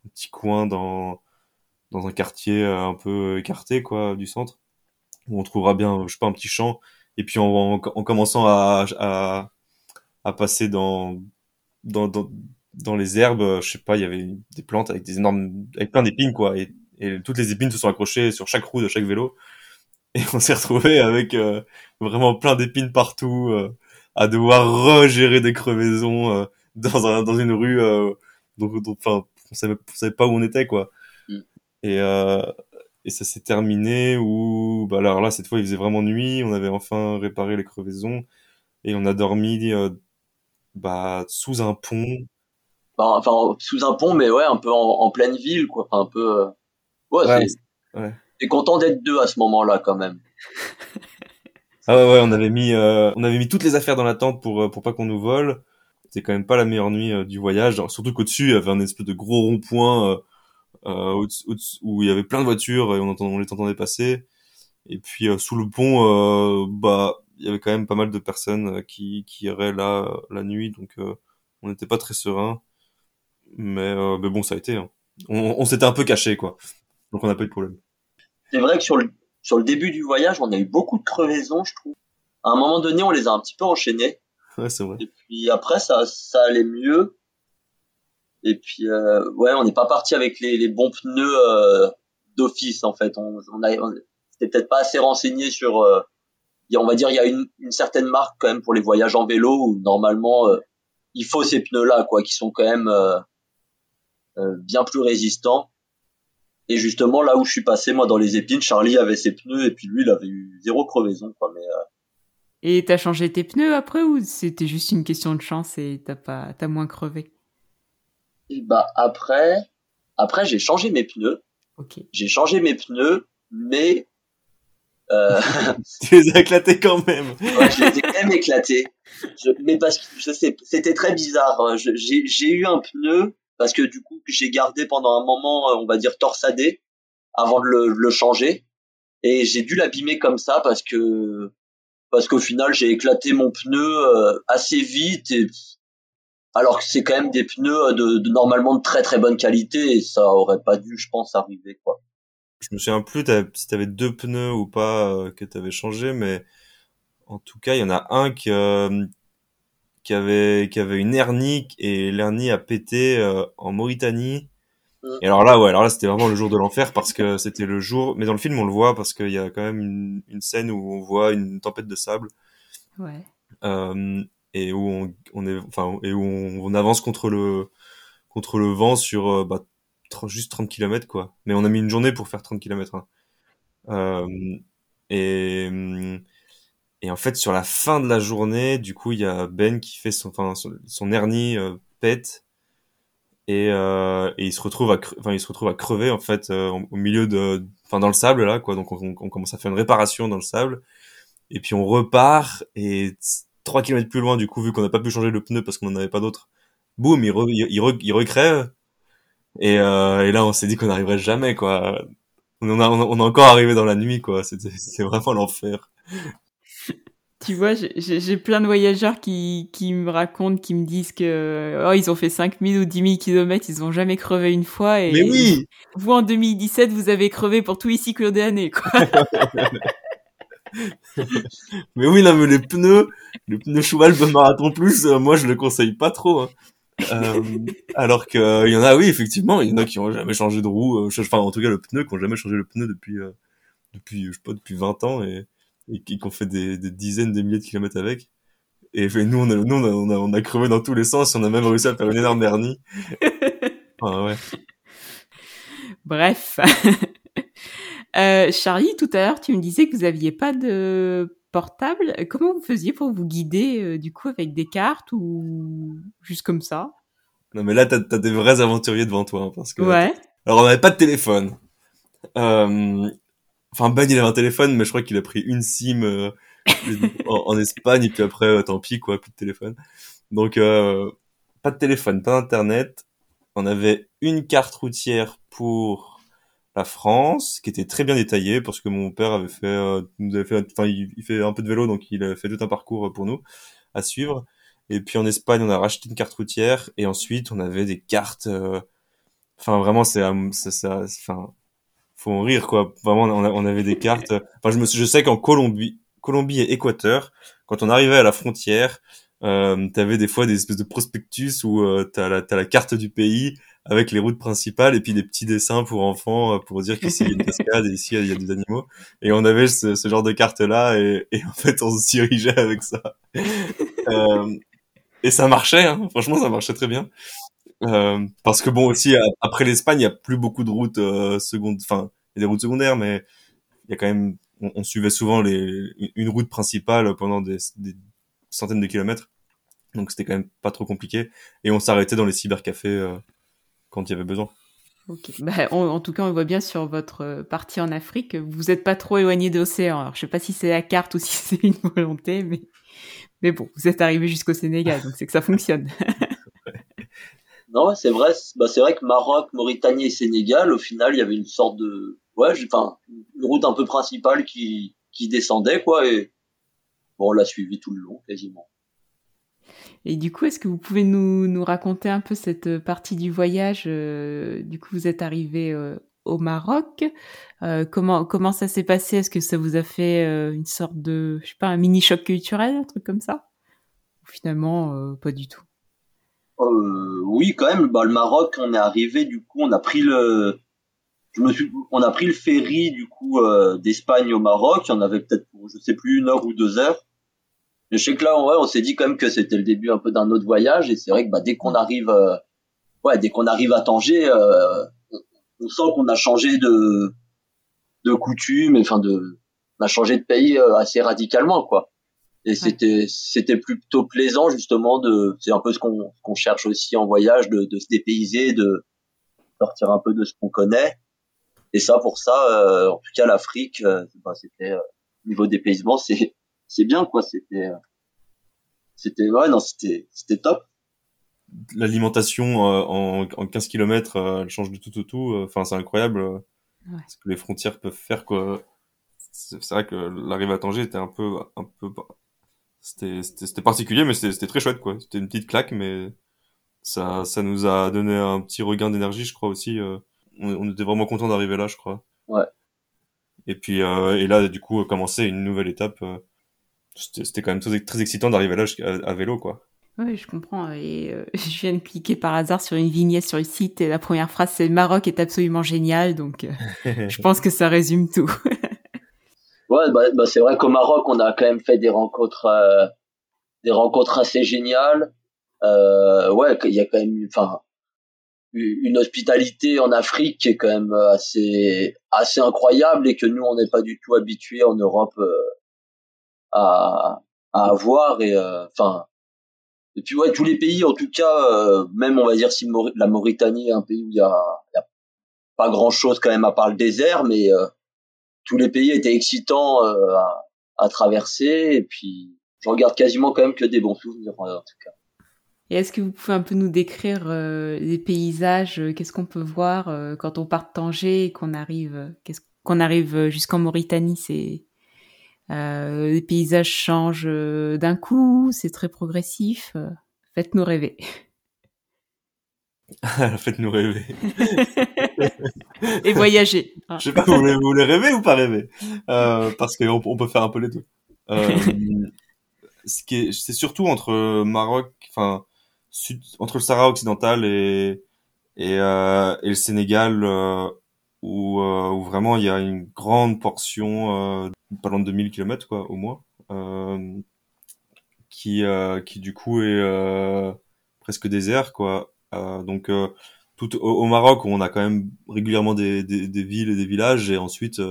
un petit coin dans dans un quartier un peu écarté quoi du centre où on trouvera bien, je sais pas, un petit champ. Et puis en, en, commençant à, à, à, passer dans, dans, dans, dans, les herbes, je sais pas, il y avait des plantes avec des énormes, avec plein d'épines, quoi. Et, et, toutes les épines se sont accrochées sur chaque roue de chaque vélo. Et on s'est retrouvé avec euh, vraiment plein d'épines partout, euh, à devoir regérer des crevaisons euh, dans, un, dans une rue. donc, enfin, on savait, on savait pas où on était, quoi. Mm. Et, et ça s'est terminé où bah alors là cette fois il faisait vraiment nuit on avait enfin réparé les crevaisons et on a dormi euh, bah sous un pont. Bah, enfin sous un pont mais ouais un peu en, pleine ville quoi. Un peu euh... ouais, ouais, t'es content d'être deux à ce moment là quand même. Ah ouais ouais on avait mis euh, on avait mis toutes les affaires dans la tente pour euh, pour pas qu'on nous vole. C'était quand même pas la meilleure nuit du voyage. Surtout qu'au-dessus il y avait un espèce de gros rond-point euh, où il y avait plein de voitures et on, entend, on les entendait passer. Et puis euh, sous le pont, euh, bah il y avait quand même pas mal de personnes qui, qui iraient là la nuit, donc on n'était pas très serein. Mais, mais bon, ça a été. Hein. On, on s'était un peu caché, quoi. Donc on n'a pas eu de problème. C'est vrai que sur le, sur le début du voyage, on a eu beaucoup de crevaisons, je trouve. À un moment donné, on les a un petit peu enchaînées. Ouais, c'est vrai. Et puis après, ça, ça allait mieux. Et puis euh, ouais, on n'est pas parti avec les, les bons pneus euh, d'office en fait. On, on, a, c'était peut-être pas assez renseigné sur. Euh, on va dire il y a une, une, certaine marque quand même pour les voyages en vélo où normalement euh, il faut ces pneus là quoi, qui sont quand même euh, bien plus résistants. Et justement là où je suis passé moi dans les épines, Charlie avait ses pneus et puis lui il avait eu zéro crevaison quoi. Mais et t'as changé tes pneus après ou c'était juste une question de chance et t'as pas t'as moins crevé? Bah après, après j'ai changé mes pneus. Ok. J'ai changé mes pneus, mais euh... tu les as éclatés quand même. ouais, je les ai quand même éclatés. Je... mais parce que je sais, c'était très bizarre. J'ai eu un pneu parce que du coup j'ai gardé pendant un moment, on va dire torsadé, avant de le, le changer, et j'ai dû l'abîmer comme ça parce que parce qu'au final j'ai éclaté mon pneu euh, assez vite et alors que c'est quand même des pneus de, de, normalement de très très bonne qualité et ça aurait pas dû je pense arriver quoi. Je me souviens plus si t'avais deux pneus ou pas euh, que t'avais changé mais en tout cas il y en a un qui euh, qui avait qui avait une hernie et l'hernie a pété euh, en Mauritanie et alors là, ouais, alors là, c'était vraiment le jour de l'enfer parce que c'était le jour. Mais dans le film, on le voit parce qu'il y a quand même une, une, scène où on voit une tempête de sable. Ouais. Et où on, est, enfin, et où on, avance contre le contre le vent sur euh, bah, juste 30 km quoi. Mais on a mis une journée pour faire 30 km. Hein. Euh, et et en fait, sur la fin de la journée, du coup, il y a Ben qui fait son, enfin, son, son hernie euh, pète et, euh, et il se retrouve à enfin il se retrouve à crever en fait euh, au milieu de enfin dans le sable là quoi donc on, on, commence à faire une réparation dans le sable et puis on repart et 3 km plus loin du coup vu qu'on n'a pas pu changer le pneu parce qu'on n'en avait pas d'autre. Boum il, re, il, il, recrève et, euh, et là on s'est dit qu'on n'arriverait jamais quoi. On, a, on a encore arrivé dans la nuit quoi. C'est vraiment l'enfer. Tu vois, j'ai plein de voyageurs qui, qui me racontent, qui me disent que oh, ils ont fait 5000 ou 10 000 kilomètres, ils ont jamais crevé une fois. Et Mais oui! Vous, en 2017, vous avez crevé pour tous les cycles d'année, quoi. mais oui, non, mais les pneus, les pneus cheval de marathon plus, euh, moi je le conseille pas trop. Hein. Euh, alors que euh, il y en a, oui, effectivement, il y en a qui ont jamais changé de roue, euh, enfin en tout cas le pneu, qui ont jamais changé le pneu depuis, depuis, je sais pas, depuis 20 ans et et qui ont fait des, des, dizaines de milliers de kilomètres avec. Et nous, on a, nous, on a, on a, crevé dans tous les sens, on a même réussi à faire une énorme hernie. ah, ouais. Bref. euh, Charlie, tout à l'heure, tu me disais que vous aviez pas de portable. Comment vous faisiez pour vous guider, euh, du coup, avec des cartes ou juste comme ça? Non, mais là, t'as as des vrais aventuriers devant toi, hein, parce que. Ouais. Alors, on n'avait pas de téléphone. Euh, Enfin, Ben, il avait un téléphone, mais je crois qu'il a pris une SIM euh, en, Espagne, et puis après, tant pis, quoi, plus de téléphone. Donc, euh, pas de téléphone, pas d'internet. On avait une carte routière pour la France, qui était très bien détaillée, parce que mon père avait fait, nous avait fait, enfin, il, fait un peu de vélo, donc il a fait tout un parcours pour nous à suivre. Et puis en Espagne, on a racheté une carte routière, et ensuite, on avait des cartes. Enfin, vraiment, c'est, c'est, enfin, faut en rire quoi. Vraiment, on, on avait des cartes. Enfin, je me, je sais qu'en Colombie, Colombie et Équateur, quand on arrivait à la frontière, euh, t'avais des fois des espèces de prospectus où euh, t'as la, as la carte du pays avec les routes principales et puis des petits dessins pour enfants euh, pour dire qu'ici il y a une cascade et ici il y a des animaux. Et on avait ce, ce genre de carte là et, et, en fait on se dirigeait avec ça. Euh, et ça marchait, hein. franchement ça marchait très bien. Euh, parce que bon aussi après l'Espagne, il y a plus beaucoup de routes euh, secondes, enfin il y a des routes secondaires, mais il y a quand même, on, on, suivait souvent les, une route principale pendant des, des centaines de kilomètres, donc c'était quand même pas trop compliqué, et on s'arrêtait dans les cybercafés quand il y avait besoin. Bah, en tout cas, on voit bien sur votre partie en Afrique, vous n'êtes pas trop éloigné de l'océan. Alors, je sais pas si c'est la carte ou si c'est une volonté, mais mais bon, vous êtes arrivé jusqu'au Sénégal, donc c'est que ça fonctionne. Non, c'est vrai. Bah, c'est vrai que Maroc, Mauritanie et Sénégal, au final, il y avait une sorte de, ouais, enfin, une route un peu principale qui, qui descendait, quoi, et bon, on l'a suivi tout le long, quasiment. Et du coup, est-ce que vous pouvez nous, raconter un peu cette partie du voyage euh, Du coup, vous êtes arrivé euh, au Maroc. Euh, comment ça s'est passé? Est-ce que ça vous a fait euh, une sorte de, je sais pas, un mini choc culturel, un truc comme ça? Ou finalement, euh, pas du tout? Euh, oui, quand même. Bah, le Maroc, on est arrivé. Du coup, on a pris le, on a pris le ferry du coup euh, d'Espagne au Maroc. Il y en avait peut-être pour, je sais plus, une heure ou deux heures. Je sais que là, ouais, on s'est dit quand même que c'était le début un peu d'un autre voyage. Et c'est vrai que bah, dès qu'on arrive, euh, ouais, dès qu'on arrive à Tanger, euh, on, on, sent qu'on a changé de de coutume, enfin de, on a changé de pays euh, assez radicalement, quoi. Et c'était c'était plutôt plaisant justement de c'est un peu ce qu'on qu'on cherche aussi en voyage de, de se dépayser de sortir un peu de ce qu'on connaît. Et ça pour ça euh, en tout cas l'Afrique euh, bah, c'était euh, niveau dépaysement c'est c'est bien quoi c'était euh, c'était ouais non c'était c'était top l'alimentation en, en 15 km, elle change de tout au tout. Enfin, c'est incroyable ce que les frontières peuvent faire, quoi. C'est vrai que l'arrivée à Tanger était un peu, un peu, c'était, c'était particulier, mais c'était très chouette, quoi. C'était une petite claque, mais ça, ça nous a donné un petit regain d'énergie, je crois aussi. On, on, était vraiment content d'arriver là, je crois. Ouais. Et puis, euh, et là, du coup, commencer une nouvelle étape. Euh, c'était quand même très, très excitant d'arriver là à, vélo, quoi. Oui, je comprends. Et euh, je viens de cliquer par hasard sur une vignette sur le site et la première phrase c'est Maroc est absolument génial. Donc, je pense que ça résume tout. ouais, bah, bah, c'est vrai qu'au Maroc, on a quand même fait des rencontres, des rencontres assez géniales. ouais, il y a quand même, enfin, une hospitalité en Afrique qui est quand même assez assez incroyable et que nous on n'est pas du tout habitué en Europe euh, à à avoir et euh, enfin et puis ouais tous les pays en tout cas euh, même on va dire si la Mauritanie est un pays où il y a, pas grand chose quand même à part le désert mais tous les pays étaient excitants à, à traverser. Et puis je regarde quasiment quand même que des bons souvenirs en tout cas. Et est-ce que vous pouvez un peu nous décrire euh, les paysages euh, Qu'est-ce qu'on peut voir euh, quand on part de Tanger et qu'on arrive, qu'est-ce qu'on arrive jusqu'en Mauritanie C'est les paysages changent d'un coup, c'est très progressif. Faites-nous rêver. Faites-nous rêver. et voyager. Je sais pas, vous voulez, vous voulez rêver ou pas rêver? Parce qu'on on peut faire un peu les deux. ce qui est, c'est surtout entre Maroc, enfin entre le Sahara occidental et et, euh, et le Sénégal euh, où, euh, où vraiment il y a une grande portion euh, pas loin de 2000 km quoi au moins euh, qui euh, qui du coup est presque désert quoi. Donc tout au, Maroc où on a quand même régulièrement des, des, des villes et des villages et ensuite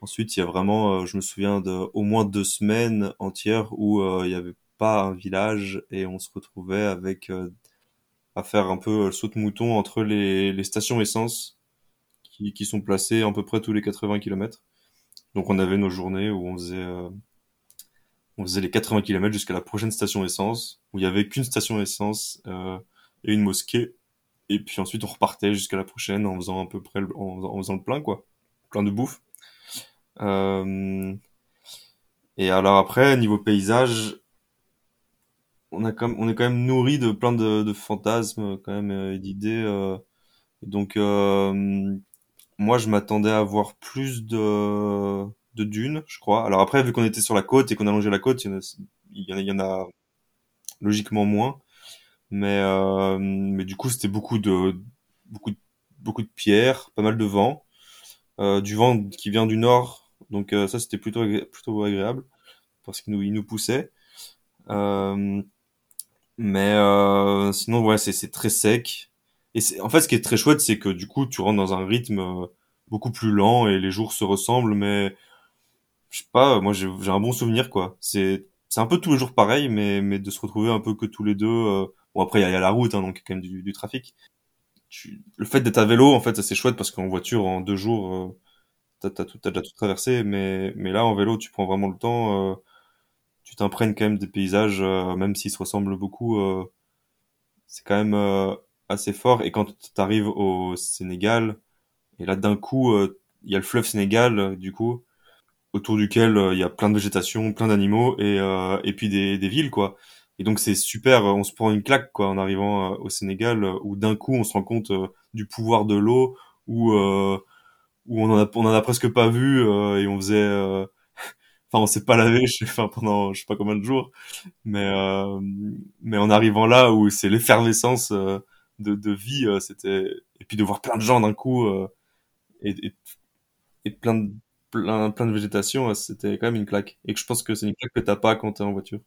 ensuite il y a vraiment je me souviens de au moins deux semaines entières où il y avait pas un village et on se retrouvait avec euh, à faire un peu saut de mouton entre les, les stations essence qui, qui, sont placées à peu près tous les 80 km. Donc on avait nos journées où on faisait euh, on faisait les 80 km jusqu'à la prochaine station essence où il y avait qu'une station essence euh, et une mosquée et puis ensuite on repartait jusqu'à la prochaine en faisant à peu près le, en, faisant le plein quoi, plein de bouffe. Euh, et alors après niveau paysage, on a comme on est quand même nourri de plein de, de fantasmes quand même et d'idées euh, donc euh, moi je m'attendais à voir plus de de dunes je crois. Alors après vu qu'on était sur la côte et qu'on a longé la côte il y en a, y logiquement moins. Mais mais du coup c'était beaucoup de beaucoup de, beaucoup de pierres pas mal de vent. Du vent qui vient du nord. Donc ça c'était plutôt plutôt agréable parce qu'il nous il nous poussait. Euh, mais euh, sinon, ouais, c'est très sec. Et en fait, ce qui est très chouette, c'est que du coup, tu rentres dans un rythme euh, beaucoup plus lent et les jours se ressemblent, mais je sais pas, moi j'ai un bon souvenir quoi. C'est c'est un peu tous les jours pareil, mais mais de se retrouver un peu que tous les deux. Euh... Bon après il y, a la route, hein, donc quand même du, du trafic. Tu... Le fait d'être à vélo, en fait, c'est chouette parce qu'en voiture en deux jours, euh, t'as t'as tout t'as déjà tout traversé, mais mais là en vélo, tu prends vraiment le temps. Euh tu t'imprègnes quand même des paysages, même s'ils se ressemblent beaucoup. C'est quand même assez fort. Et quand tu arrives au Sénégal, et là d'un coup, il y a le fleuve Sénégal, du coup, autour duquel il y a plein de végétation, plein d'animaux, et, et puis des, des villes, quoi. Et donc c'est super, on se prend une claque quoi en arrivant au Sénégal où d'un coup on se rend compte du pouvoir de l'eau où où on en a on en a presque pas vu et on faisait enfin on s'est pas lavé je sais, pendant je sais pas combien de jours mais euh, mais en arrivant là où c'est l'effervescence euh, de, de vie euh, c'était et puis de voir plein de gens d'un coup euh, et, et, et, plein de plein plein de végétation c'était quand même une claque et que je pense que c'est une claque que t'as pas quand t'es en voiture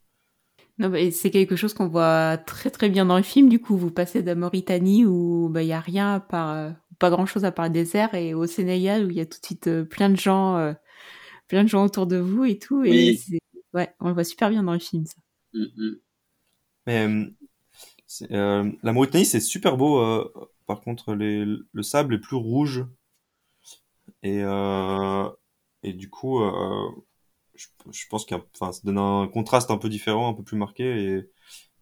non, bah, c'est quelque chose qu'on voit très très bien dans le film. Du coup, vous passez de la Mauritanie où bah, il y a rien à part, pas grand chose à part le désert, et au Sénégal où il y a tout de suite plein de gens plein de gens autour de vous et tout. Et ouais, on le voit super bien dans le film, ça. Mm-hmm. Mais euh, euh, la Mauritanie, c'est super beau. Euh, par contre, le sable est plus rouge. Et, et du coup, je, je, pense que ça donne un contraste un peu différent, un peu plus marqué.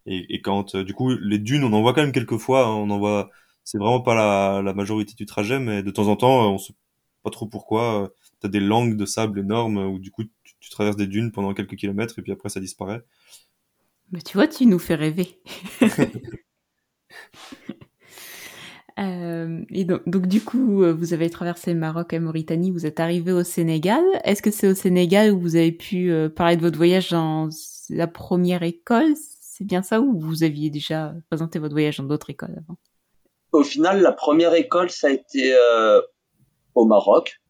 Et, Et, quand, du coup, les dunes, on en voit quand même quelques fois. Hein. on en voit. C'est vraiment pas la, la majorité du trajet, mais de temps en temps, on sait pas trop pourquoi. T'as des langues de sable énormes où du coup tu traverses des dunes pendant quelques kilomètres et puis après ça disparaît. Mais tu vois, tu nous fais rêver. Euh, et donc, donc, du coup, euh, vous avez traversé le Maroc et Mauritanie, vous êtes arrivé au Sénégal. Est-ce que c'est au Sénégal où vous avez pu euh, parler de votre voyage dans la première école? C'est bien ça ou vous aviez déjà présenté votre voyage dans d'autres écoles avant? Au final, la première école, ça a été au Maroc.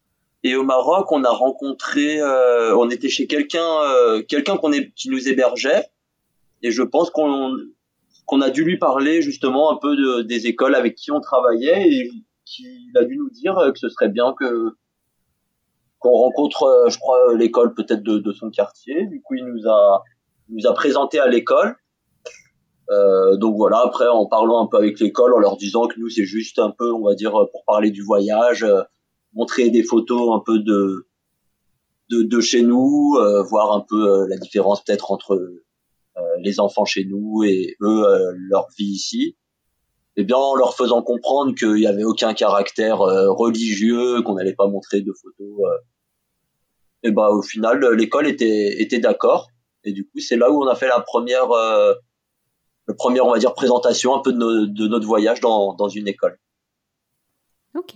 Et au Maroc, on a rencontré, on était chez quelqu'un, quelqu'un qu'on qui nous hébergeait. Et je pense qu'on a dû lui parler justement un peu de, des écoles avec qui on travaillait et qu'il a dû nous dire que ce serait bien que qu'on rencontre, euh, je crois, l'école peut-être de, de, son quartier. Du coup, il nous a nous a présenté à l'école. Euh, donc voilà, après en parlant un peu avec l'école, en leur disant que nous c'est juste un peu, on va dire, pour parler du voyage, euh, montrer des photos un peu de de, de chez nous, euh, voir un peu la différence peut-être entre euh, les enfants chez nous et eux euh, leur vie ici eh bien en leur faisant comprendre qu'il n'y avait aucun caractère euh, religieux, qu'on n'allait pas montrer de photos. et ben au final l'école était était d'accord et du coup c'est là où on a fait la première euh, la première on va dire présentation un peu de, de notre voyage dans dans une école. Ok.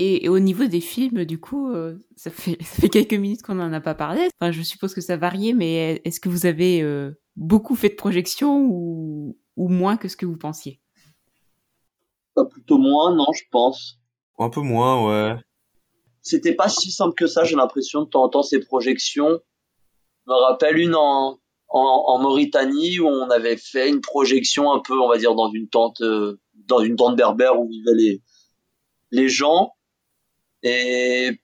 Et, au niveau des films, du coup, ça, fait, ça fait quelques minutes qu'on n'en a pas parlé. Enfin, je suppose que ça variait, mais est-ce que vous avez beaucoup fait de projections ou, moins que ce que vous pensiez? Pas plutôt moins, non, je pense. Un peu moins, ouais. C'était pas si simple que ça, j'ai l'impression, de temps en temps, ces projections. Je me rappelle une en, en, Mauritanie où on avait fait une projection un peu, on va dire, dans une tente, euh, dans une tente berbère où vivaient les, les gens. Et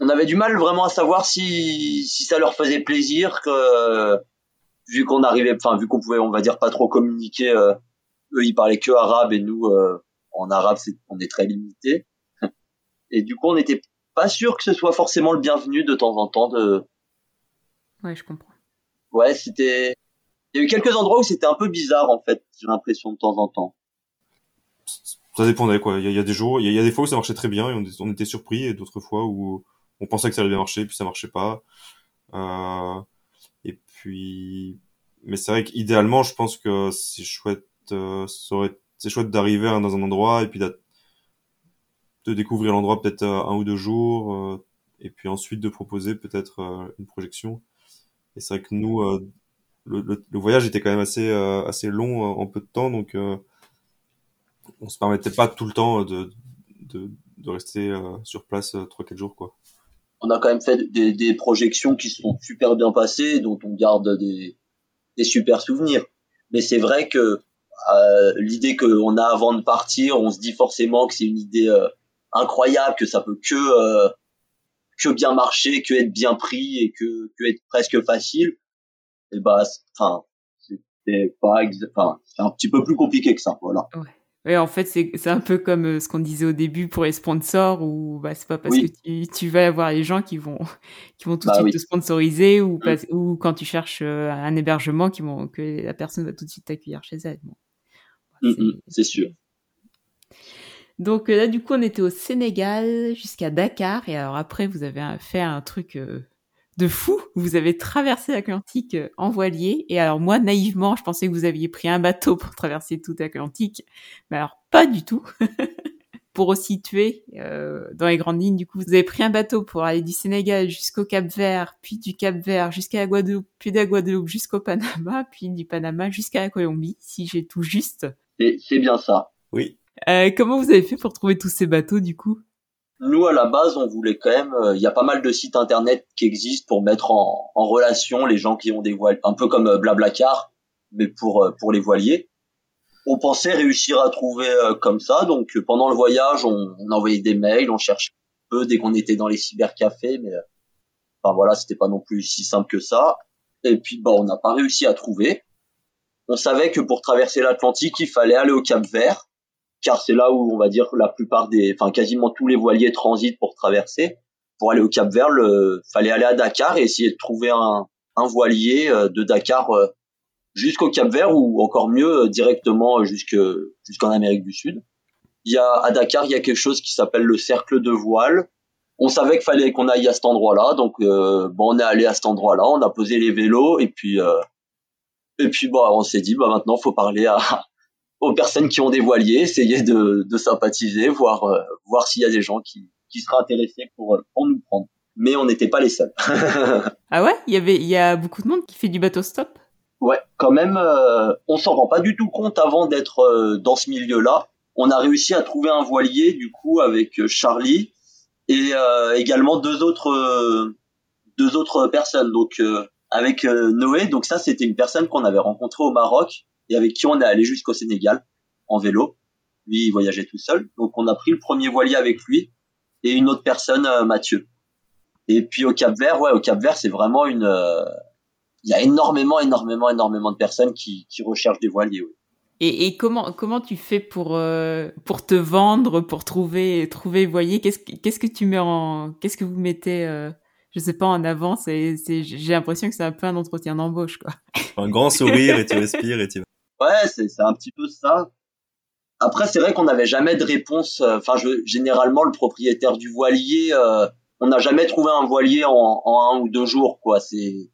on avait du mal vraiment à savoir si, si ça leur faisait plaisir que, vu qu'on arrivait, enfin vu qu'on pouvait, on va dire pas trop communiquer, euh, eux ils parlaient que arabe et nous euh, en arabe c'est, on est très limité. Et du coup on n'était pas sûr que ce soit forcément le bienvenu de temps en temps de. Ouais, je comprends. Ouais, c'était. Il y a eu quelques endroits où c'était un peu bizarre en fait, j'ai l'impression de temps en temps. Ça dépendait quoi. Il y a, des jours, il y, a, des fois où ça marchait très bien et on, on était surpris et d'autres fois où on pensait que ça allait bien marcher puis ça marchait pas. Euh, puis, mais c'est vrai qu'idéalement, je pense que c'est chouette, euh, c'est chouette d'arriver dans un endroit et puis de découvrir l'endroit peut-être euh, un ou deux jours euh, et puis ensuite de proposer peut-être une projection. Et c'est vrai que nous, le, le, voyage était quand même assez assez long en peu de temps, donc on se permettait pas tout le temps de de, de rester sur place trois quatre jours quoi on a quand même fait des, des, projections qui sont super bien passées, dont on garde des, des super souvenirs. Mais c'est vrai que euh, l'idée qu'on a avant de partir, on se dit forcément que c'est une idée euh, incroyable, que ça peut que euh, que bien marcher, que être bien pris et que que être presque facile. Et bah, enfin, c'est pas, enfin, c'est un petit peu plus compliqué que ça, voilà. Oui, en fait, c'est un peu comme euh, ce qu'on disait au début pour les sponsors, où bah, c'est pas parce que tu, tu, vas avoir les gens qui vont, qui vont tout de bah suite te sponsoriser, ou, mmh. ou quand tu cherches euh, un hébergement, qui vont, que la personne va tout de suite t'accueillir chez elle. Mmh, mmh, c'est sûr. Donc euh, là, du coup, on était au Sénégal jusqu'à Dakar, et alors après, vous avez fait un truc de fou. Vous avez traversé l'Atlantique euh, en voilier. Et alors moi, naïvement, je pensais que vous aviez pris un bateau pour traverser tout l'Atlantique. Mais alors pas du tout. pour resituer euh, dans les grandes lignes, du coup, vous avez pris un bateau pour aller du Sénégal jusqu'au Cap Vert, puis du Cap Vert jusqu'à la Guadeloupe, puis de la Guadeloupe jusqu'au Panama, puis du Panama jusqu'à la Colombie, si j'ai tout juste. C'est bien ça. Oui. Euh, comment vous avez fait pour trouver tous ces bateaux, du coup? Nous à la base on voulait quand même euh, il y a pas mal de sites internet qui existent pour mettre en, en relation les gens qui ont des voiles un peu comme euh, Blablacar mais pour euh, pour les voiliers. On pensait réussir à trouver comme ça. Donc pendant le voyage on, on envoyait des mails on cherchait un peu dès qu'on était dans les cybercafés mais enfin voilà c'était pas non plus si simple que ça. Et puis bon on n'a pas réussi à trouver. On savait que pour traverser l'Atlantique il fallait aller au Cap Vert car c'est là où on va dire la plupart des, enfin quasiment tous les voiliers transitent pour traverser. Pour aller au Cap Vert, il fallait aller à Dakar et essayer de trouver un, un voilier euh, de Dakar euh, jusqu'au Cap Vert ou encore mieux directement jusque jusqu'en Amérique du Sud. Il y a à Dakar, il y a quelque chose qui s'appelle le cercle de voile. On savait qu'il fallait qu'on aille à cet endroit-là, donc bon, on est allé à cet endroit-là, on a posé les vélos et puis et puis bon, on s'est dit bah maintenant faut parler à aux personnes qui ont des voiliers, essayer de, de sympathiser, voir voir s'il y a des gens qui qui seraient intéressés pour pour nous prendre mais on n'était pas les seuls. ah ouais, il y avait, il y a beaucoup de monde qui fait du bateau stop? Ouais, quand même, euh, on s'en rend pas du tout compte avant d'être euh, dans ce milieu-là. On a réussi à trouver un voilier du coup avec euh, Charlie et euh, également deux autres deux autres personnes. Donc avec Noé, donc ça c'était une personne qu'on avait rencontrée au Maroc et avec qui on est allé jusqu'au Sénégal en vélo. Lui, il voyageait tout seul, donc on a pris le premier voilier avec lui et une autre personne, Mathieu. Et puis au Cap Vert, ouais, au Cap Vert, c'est vraiment une. Euh, il y a énormément, énormément, énormément de personnes qui, qui recherchent des voiliers. Et, et, comment comment tu fais pour euh, pour te vendre, pour trouver trouver voilier? Qu'est-ce qu'est-ce que tu mets en Qu'est-ce que vous mettez euh, Je sais pas en avant? C'est j'ai l'impression que c'est un peu un entretien d'embauche quoi. Un grand sourire et tu respires et tu. Ouais, c'est un petit peu ça. Après, c'est vrai qu'on n'avait jamais de réponse. Enfin, je, généralement, le propriétaire du voilier, on n'a jamais trouvé un voilier en, en, un ou deux jours quoi c'est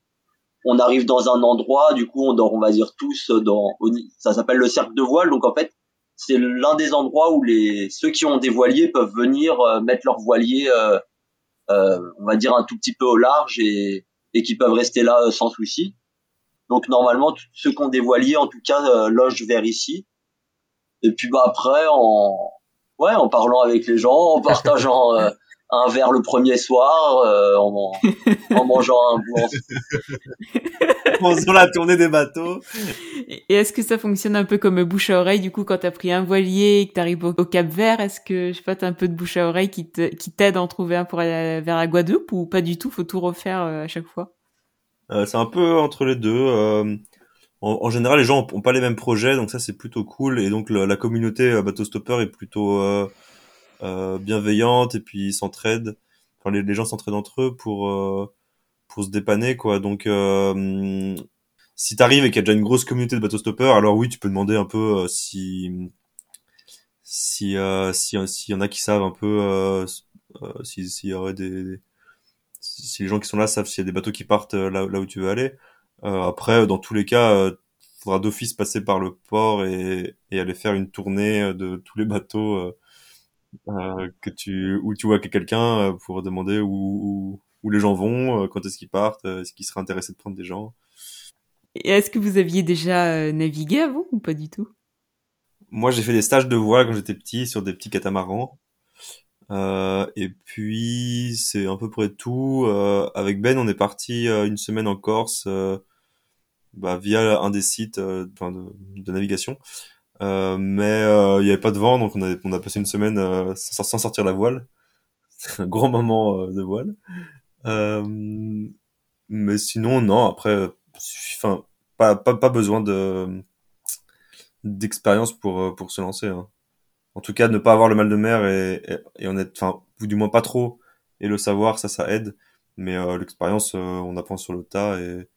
on arrive dans un endroit du coup on dort on va dire tous dans ça s'appelle le cercle de voile donc en fait c'est l'un des endroits où les ceux qui ont des voiliers peuvent venir euh, mettre leur voilier euh, euh, on va dire un tout petit peu au large et, et qui peuvent rester là euh, sans souci donc normalement ceux qui ont des voiliers en tout cas euh, logent vers ici et puis bah après en ouais en parlant avec les gens en partageant un verre le premier soir euh, en, en, mangeant un bout sur la tournée des bateaux. Et est-ce que ça fonctionne un peu comme bouche à oreille du coup quand t'as pris un voilier et que t'arrives au, au Cap Vert Est-ce que je sais pas t'as un peu de bouche à oreille qui qui t'aide à en trouver un pour aller vers la Guadeloupe ou pas du tout Faut tout refaire euh, à chaque fois? Euh, C'est un peu entre les deux. Euh, en, en, général, les gens ont, pas les mêmes projets, donc ça c'est plutôt cool. Et donc la communauté bateau stopper est plutôt euh, bienveillante et puis s'entraident. Enfin, les, gens s'entraident entre eux pour euh, pour se dépanner quoi. Donc euh, si t'arrives et qu'il y a déjà une grosse communauté de bateau stoppeurs, alors oui, tu peux demander un peu si si euh, si s'il y en a qui savent un peu euh, s'il y aurait des si les gens qui sont là savent s'il y a des bateaux qui partent là, là où tu veux aller. Euh, après, dans tous les cas, faudra d'office passer par le port et, et, aller faire une tournée de tous les bateaux euh, que tu où tu vois que quelqu'un euh, pour demander où, où, les gens vont, euh, quand est-ce qu'ils partent, est-ce qu'ils seraient intéressés de prendre des gens. Et est-ce que vous aviez déjà navigué avant ou pas du tout? Moi, j'ai fait des stages de voile quand j'étais petit sur des petits catamarans. Euh, et puis c'est un peu près tout. Euh, avec Ben, on est parti une semaine en Corse bah, via un des sites de, de, navigation. Euh, mais euh, il n'y avait pas de vent, donc on a, on a passé une semaine euh, sans, sans, sortir la voile. un grand moment de voile. mais sinon, non, après, enfin, pas, pas, pas besoin de d'expérience pour, pour se lancer. Hein. En tout cas, ne pas avoir le mal de mer et, et, et est, enfin, ou du moins pas trop, et le savoir, ça, ça aide. Mais euh, l'expérience, euh, on apprend sur le tas et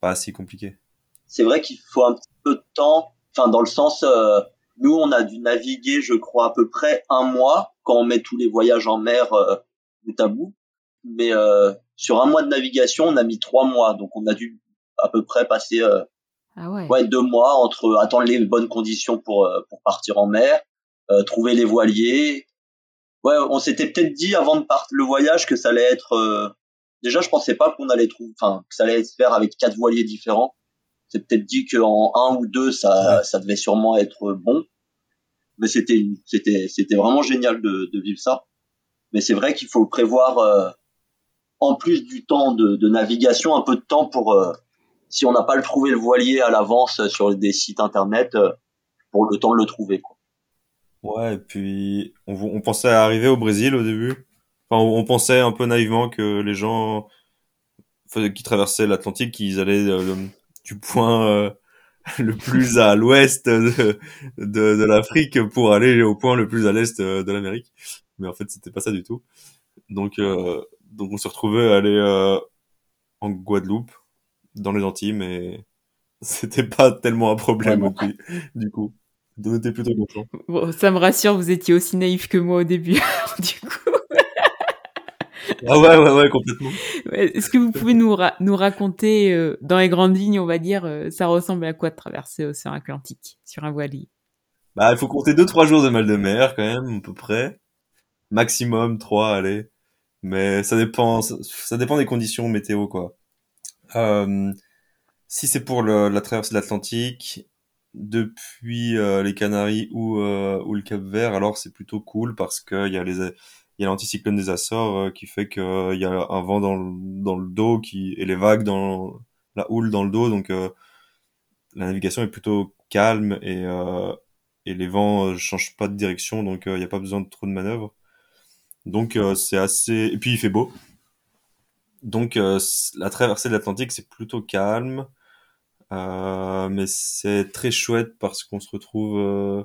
pas si compliqué. C'est vrai qu'il faut un petit peu de temps enfin dans le sens euh, nous on a dû naviguer je crois à peu près un mois quand on met tous les voyages en mer euh, bout à bout mais euh, sur un mois de navigation on a mis trois mois donc on a dû à peu près passer euh, ah ouais. ouais. deux mois entre attendre les bonnes conditions pour euh, pour partir en mer trouver les voiliers ouais on s'était peut-être dit avant de partir le voyage que ça allait être déjà je pensais pas qu'on allait trouver enfin que ça allait se faire avec quatre voiliers différents c'est peut-être dit qu'en un ou deux, ça, ça devait sûrement être bon. Mais c'était, c'était, c'était vraiment génial de, de vivre ça. Mais c'est vrai qu'il faut prévoir, euh, en plus du temps de, de, navigation, un peu de temps pour, euh, si on n'a pas le trouvé le voilier à l'avance sur des sites internet, euh, pour le temps de le trouver. Quoi. Ouais, et puis on, on pensait arriver au Brésil au début. Enfin, on, on pensait un peu naïvement que les gens qui traversaient l'Atlantique, ils allaient du point euh, le plus à l'ouest de, de, de l'Afrique pour aller au point le plus à l'est de l'Amérique. Mais en fait, c'était pas ça du tout. Donc, euh, donc on se retrouvait à aller euh, en Guadeloupe, dans les Antilles, mais c'était pas tellement un problème du coup. Était plutôt content. Bon, ça me rassure, vous étiez aussi naïf que moi au début, du coup. ah ouais, ouais, ouais, complètement. Est-ce que vous pouvez nous, nous raconter, euh, dans les grandes lignes, on va dire, euh, ça ressemble à quoi de traverser l'océan Atlantique sur un voilier? Bah, il faut compter deux trois jours de mal de mer quand même, à peu près. Maximum trois, allez. Mais ça dépend, ça, dépend des conditions météo, quoi. Euh, si c'est pour le, la traversée de l'Atlantique, depuis euh, les Canaries ou, euh, ou le Cap Vert, alors c'est plutôt cool parce qu'il y a les il y a l'anticyclone des Açores euh, qui fait qu'il y a un vent dans le, dans le dos qui et les vagues dans la houle dans le dos, donc la navigation est plutôt calme et et les vents changent pas de direction, donc il n'y a pas besoin de trop de manœuvres. Donc c'est assez et puis il fait beau. Donc la traversée de l'Atlantique c'est plutôt calme. Euh, mais c'est très chouette parce qu'on se retrouve, euh,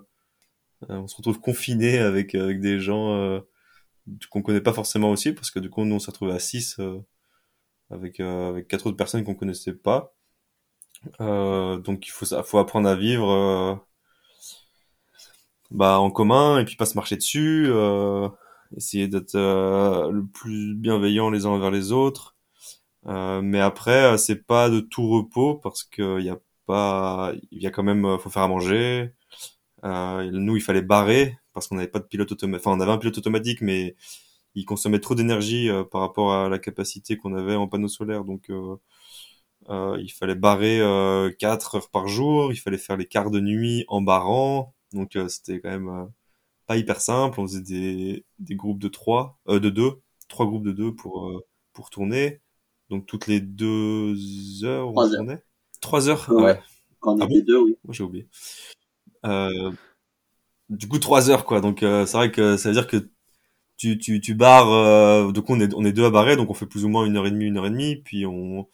on se retrouve confiné avec avec des gens euh, qu'on connaît pas forcément aussi parce que du coup nous on s'est retrouvé à 6 avec avec quatre autres personnes qu'on connaissait pas. donc il faut faut apprendre à vivre bah en commun et puis pas se marcher dessus essayer d'être le plus bienveillant les uns envers les autres euh, mais après, euh, c'est pas de tout repos parce que y a pas, il y a quand même, euh, faut faire à manger. Euh, nous, il fallait barrer parce qu'on n'avait pas de pilote automatique. Enfin, on avait un pilote automatique, mais il consommait trop d'énergie par rapport à la capacité qu'on avait en panneau solaire. Donc, euh, il fallait barrer euh, 4 heures par jour. Il fallait faire les quarts de nuit en barrant. Donc, c'était quand même pas hyper simple. On faisait des, des groupes de 3, de 2, trois groupes de 2 pour, pour tourner. Donc toutes les deux heures, on tournait? Trois heures Ouais. Quand on ah était deux, oui. Moi j'ai oublié. Euh, du coup trois heures quoi. Donc euh, c'est vrai que ça veut dire que tu tu tu barres. Euh, du coup on est on est deux à barrer, donc on fait plus ou moins une heure et demie, une heure et demie. Puis on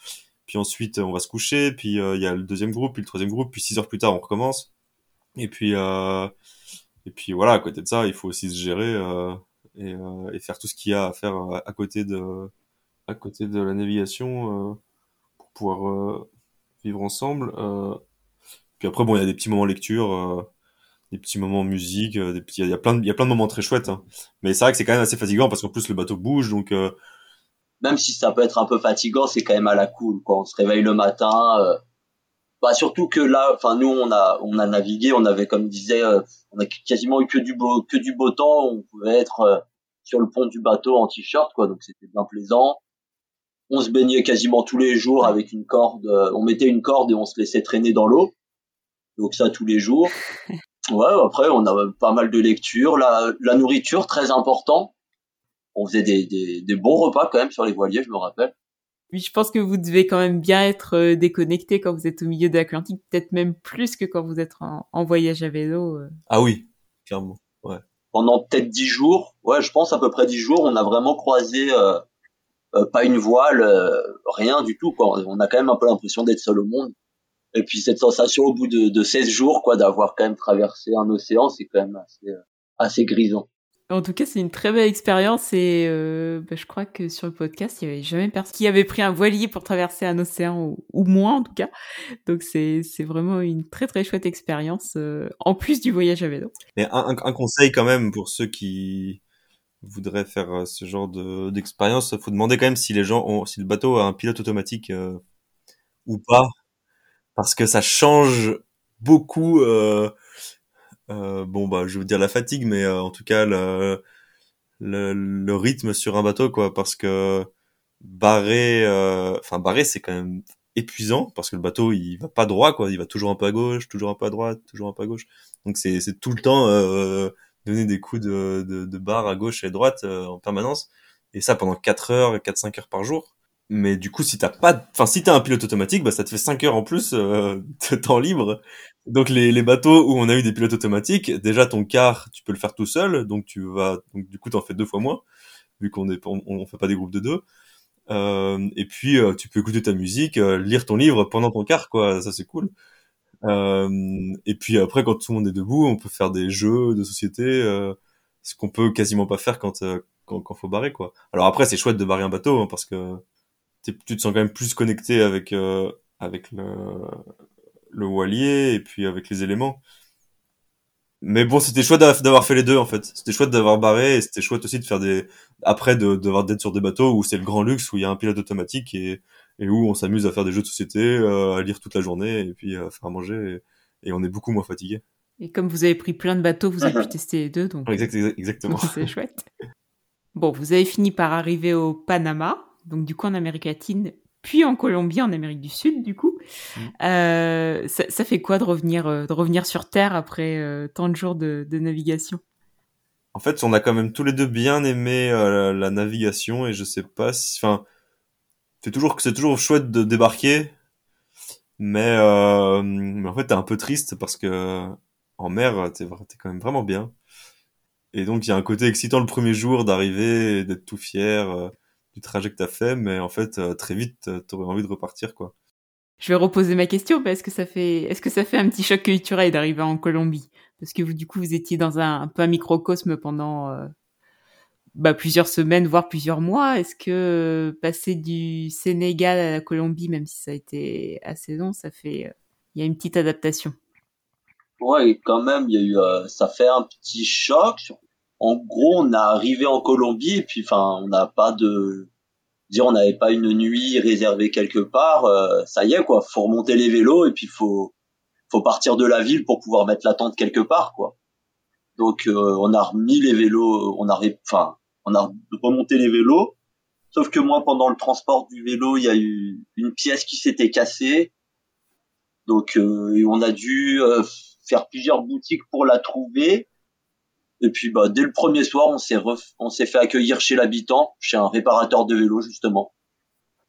puis ensuite on va se coucher. Puis euh, il y a le deuxième groupe, puis le troisième groupe. Puis six heures plus tard on recommence. Et puis euh, et puis voilà à côté de ça il faut aussi se gérer et, et faire tout ce qu'il y a à faire à côté de à côté de la navigation euh, pour pouvoir euh, vivre ensemble. Euh, puis après, bon, il y a des petits moments lecture, des petits moments musique, des petits, il y a plein il y a plein de moments très chouettes. Hein. Mais c'est vrai que c'est quand même assez fatigant parce qu'en plus le bateau bouge, donc même si ça peut être un peu fatigant, c'est quand même à la cool. Quand on se réveille le matin, euh, bah surtout que là, enfin nous on a on a navigué, on avait comme disait, on a quasiment eu que du beau que du beau temps. On pouvait être sur le pont du bateau en t-shirt quoi, donc c'était bien plaisant on se baignait quasiment tous les jours avec une corde. Euh, on mettait une corde et on se laissait traîner dans l'eau. Donc ça tous les jours. Ouais, après on a pas mal de lectures. La, la nourriture très important. On faisait des, des, des, bons repas quand même sur les voiliers, je me rappelle. Oui, je pense que vous devez quand même bien être euh, déconnecté quand vous êtes au milieu de l'Atlantique, peut-être même plus que quand vous êtes en, en voyage à vélo. Euh. Ah oui, clairement. Ouais. Pendant peut-être dix jours, ouais, je pense à peu près dix jours, on a vraiment croisé euh, euh, pas une voile, euh, rien du tout. Quoi. On a quand même un peu l'impression d'être seul au monde. Et puis cette sensation au bout de, de 16 jours, quoi, d'avoir quand même traversé un océan, c'est quand même assez, euh, assez grisant. En tout cas, c'est une très belle expérience et euh, bah, je crois que sur le podcast, il y avait jamais personne qui avait pris un voilier pour traverser un océan ou, moins en tout cas. Donc c'est c'est vraiment une très très chouette expérience euh, en plus du voyage à vélo. Mais un, un, conseil quand même pour ceux qui voudrait faire euh, ce genre de d'expérience, faut demander quand même si les gens ont, si le bateau a un pilote automatique euh, ou pas, parce que ça change beaucoup. Euh, euh, bon bah, je veux dire la fatigue, mais en tout cas le, le, rythme sur un bateau quoi, parce que barrer, enfin barrer c'est quand même épuisant parce que le bateau il va pas droit quoi, il va toujours un peu à gauche, toujours un peu à droite, toujours un peu à gauche. Donc c'est c'est tout le temps euh, donner des coups de, de, de barre à gauche et à droite euh, en permanence. Et ça pendant 4 heures, 4-5 heures par jour. Mais du coup, si t'as pas, enfin, si t'as un pilote automatique, bah, ça te fait 5 heures en plus euh, de temps libre. Donc, les, les bateaux où on a eu des pilotes automatiques, déjà, ton quart, tu peux le faire tout seul. Donc, tu vas, donc, du coup, t'en fais deux fois moins, vu qu'on est, on, on, fait pas des groupes de deux. Euh, et puis, euh, tu peux écouter ta musique, euh, lire ton livre pendant ton quart, quoi. Ça, c'est cool. Euh, et puis après, quand tout le monde est debout, on peut faire des jeux de société, euh, ce qu'on peut quasiment pas faire quand, euh, quand, quand faut barrer quoi. Alors après, c'est chouette de barrer un bateau hein, parce que tu te sens quand même plus connecté avec avec le le voilier et puis avec les éléments. Mais bon, c'était chouette d'avoir fait les deux en fait. C'était chouette d'avoir barré et c'était chouette aussi de faire des après de devoir d'être sur des bateaux où c'est le grand luxe où il y a un pilote automatique et et où on s'amuse à faire des jeux de société, euh, à lire toute la journée et puis à faire à manger et, on est beaucoup moins fatigué. Et comme vous avez pris plein de bateaux, vous avez pu tester les deux donc. exactement. C'est chouette. Bon, vous avez fini par arriver au Panama, donc du coup en Amérique latine, puis en Colombie, en Amérique du Sud, du coup. Mm. Euh, ça, fait quoi de revenir, euh, de revenir sur Terre après euh, tant de jours de, navigation? En fait, on a quand même tous les deux bien aimé la, navigation et je sais pas si, enfin, c'est toujours, c'est toujours chouette de débarquer, mais, mais en fait, t'es un peu triste parce que en mer, t'es, es quand même vraiment bien. Et donc, il y a un côté excitant le premier jour d'arriver, d'être tout fier du trajet que t'as fait, mais en fait, euh, très vite, euh, t'aurais envie de repartir, quoi. Je vais reposer ma question, est-ce que ça fait, est-ce que ça fait un petit choc culturel d'arriver en Colombie? Parce que vous, du coup, vous étiez dans un, un peu un microcosme pendant euh, bah, plusieurs semaines, voire plusieurs mois. Est-ce que passer du Sénégal à la Colombie, même si ça a été assez long, ça fait, il y a une petite adaptation Ouais, quand même, il y a eu, ça fait un petit choc, en gros, on est arrivé en Colombie et puis, enfin, on n'a pas de, dire, on n'avait pas une nuit réservée quelque part. Euh, ça y est, quoi. Faut remonter les vélos et puis faut, faut partir de la ville pour pouvoir mettre la tente quelque part, quoi. Donc, euh, on a remis les vélos, on a, enfin, on a remonté les vélos. Sauf que moi, pendant le transport du vélo, il y a eu une pièce qui s'était cassée. Donc, euh, on a dû faire plusieurs boutiques pour la trouver. Et puis bah dès le premier soir, on s'est on s'est fait accueillir chez l'habitant, chez un réparateur de vélo justement,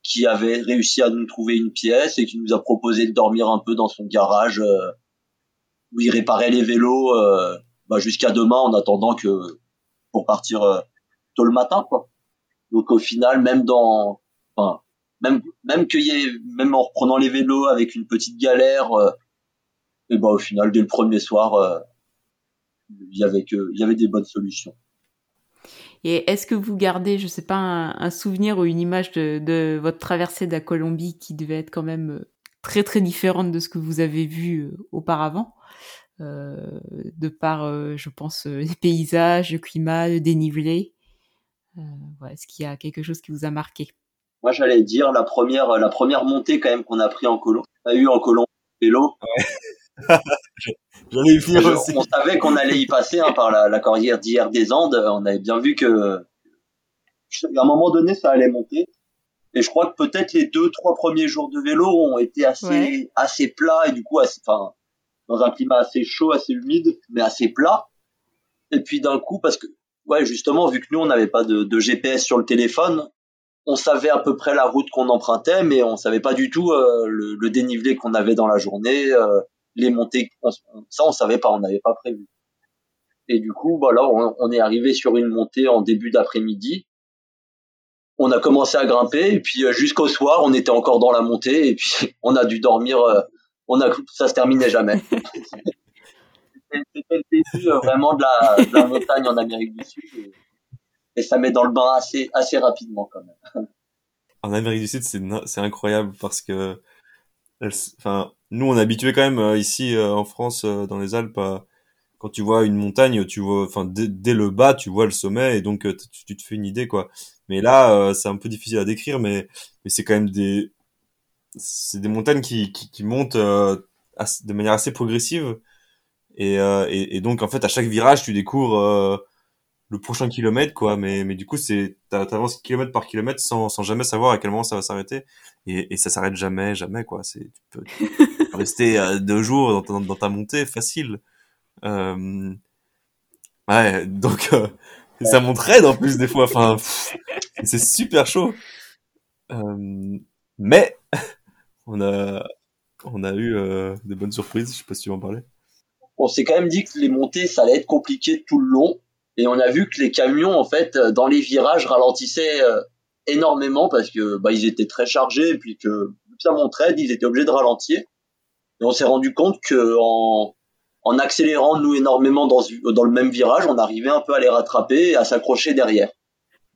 qui avait réussi à nous trouver une pièce et qui nous a proposé de dormir un peu dans son garage euh, où il réparait les vélos euh, bah, jusqu'à demain en attendant que pour partir euh, tôt le matin quoi. Donc au final, même dans même même y ait, même en reprenant les vélos avec une petite galère, et bah au final dès le premier soir il y avait il y avait des bonnes solutions. Et est-ce que vous gardez, je sais pas, un, souvenir ou une image de, votre traversée de la Colombie qui devait être quand même euh, très très différente de ce que vous avez vu euh, auparavant, euh, de par, euh, je pense, les paysages, le climat, le dénivelé? Euh, ouais, est-ce qu'il y a quelque chose qui vous a marqué? Moi, j'allais dire la première, la première montée quand même qu'on a pris en Colombie, a eu en Colombie vélo. Ouais. On savait qu'on allait y passer hein, par la, la carrière d'hier des Andes. On avait bien vu que à un moment donné, ça allait monter. Et je crois que peut-être les deux, trois premiers jours de vélo ont été assez, assez plats et du coup, enfin, dans un climat assez chaud, assez humide, mais assez plat. Et puis d'un coup, parce que, ouais, justement, vu que nous, on n'avait pas de, de, GPS sur le téléphone, on savait à peu près la route qu'on empruntait, mais on savait pas du tout euh, le, le, dénivelé qu'on avait dans la journée, euh, les montées, ça on savait pas, on n'avait pas prévu. Et du coup, bah là, on, est arrivé sur une montée en début d'après-midi. On a commencé à grimper et puis euh, jusqu'au soir, on était encore dans la montée et puis on a dû dormir. Euh, on a ça se terminait jamais. C'était le début euh, vraiment de la, montagne en Amérique du Sud et, ça met dans le bain assez assez rapidement quand même. En Amérique du Sud, c'est incroyable parce que enfin nous on est habitué quand même euh, ici euh, en France dans les Alpes quand tu vois une montagne tu vois enfin dès, le bas tu vois le sommet et donc tu, te fais une idée quoi mais là c'est un peu difficile à décrire mais c'est quand même des c'est des montagnes qui, qui montent de manière assez progressive et, et, et donc en fait à chaque virage tu découvres le prochain kilomètre quoi. Mais mais du coup c'est t'avances kilomètre par kilomètre sans sans jamais savoir à quel moment ça va s'arrêter. Et et ça s'arrête jamais jamais quoi. C'est tu peux, rester euh, deux jours dans ta, dans ta montée facile. Euh, ouais donc euh, ça monte raide en plus des fois. Enfin c'est super chaud. Euh, mais on a on a eu euh, des bonnes surprises. Je sais pas si tu veux en parler on s'est quand même dit que les montées ça allait être compliqué tout le long. Et on a vu que les camions en fait euh, dans les virages ralentissaient euh, énormément parce que bah, ils étaient très chargés et puis que ça montrait ils étaient obligés de ralentir. Et on s'est rendu compte que en, en accélérant nous énormément dans, dans le même virage on arrivait un peu à les rattraper et à s'accrocher derrière.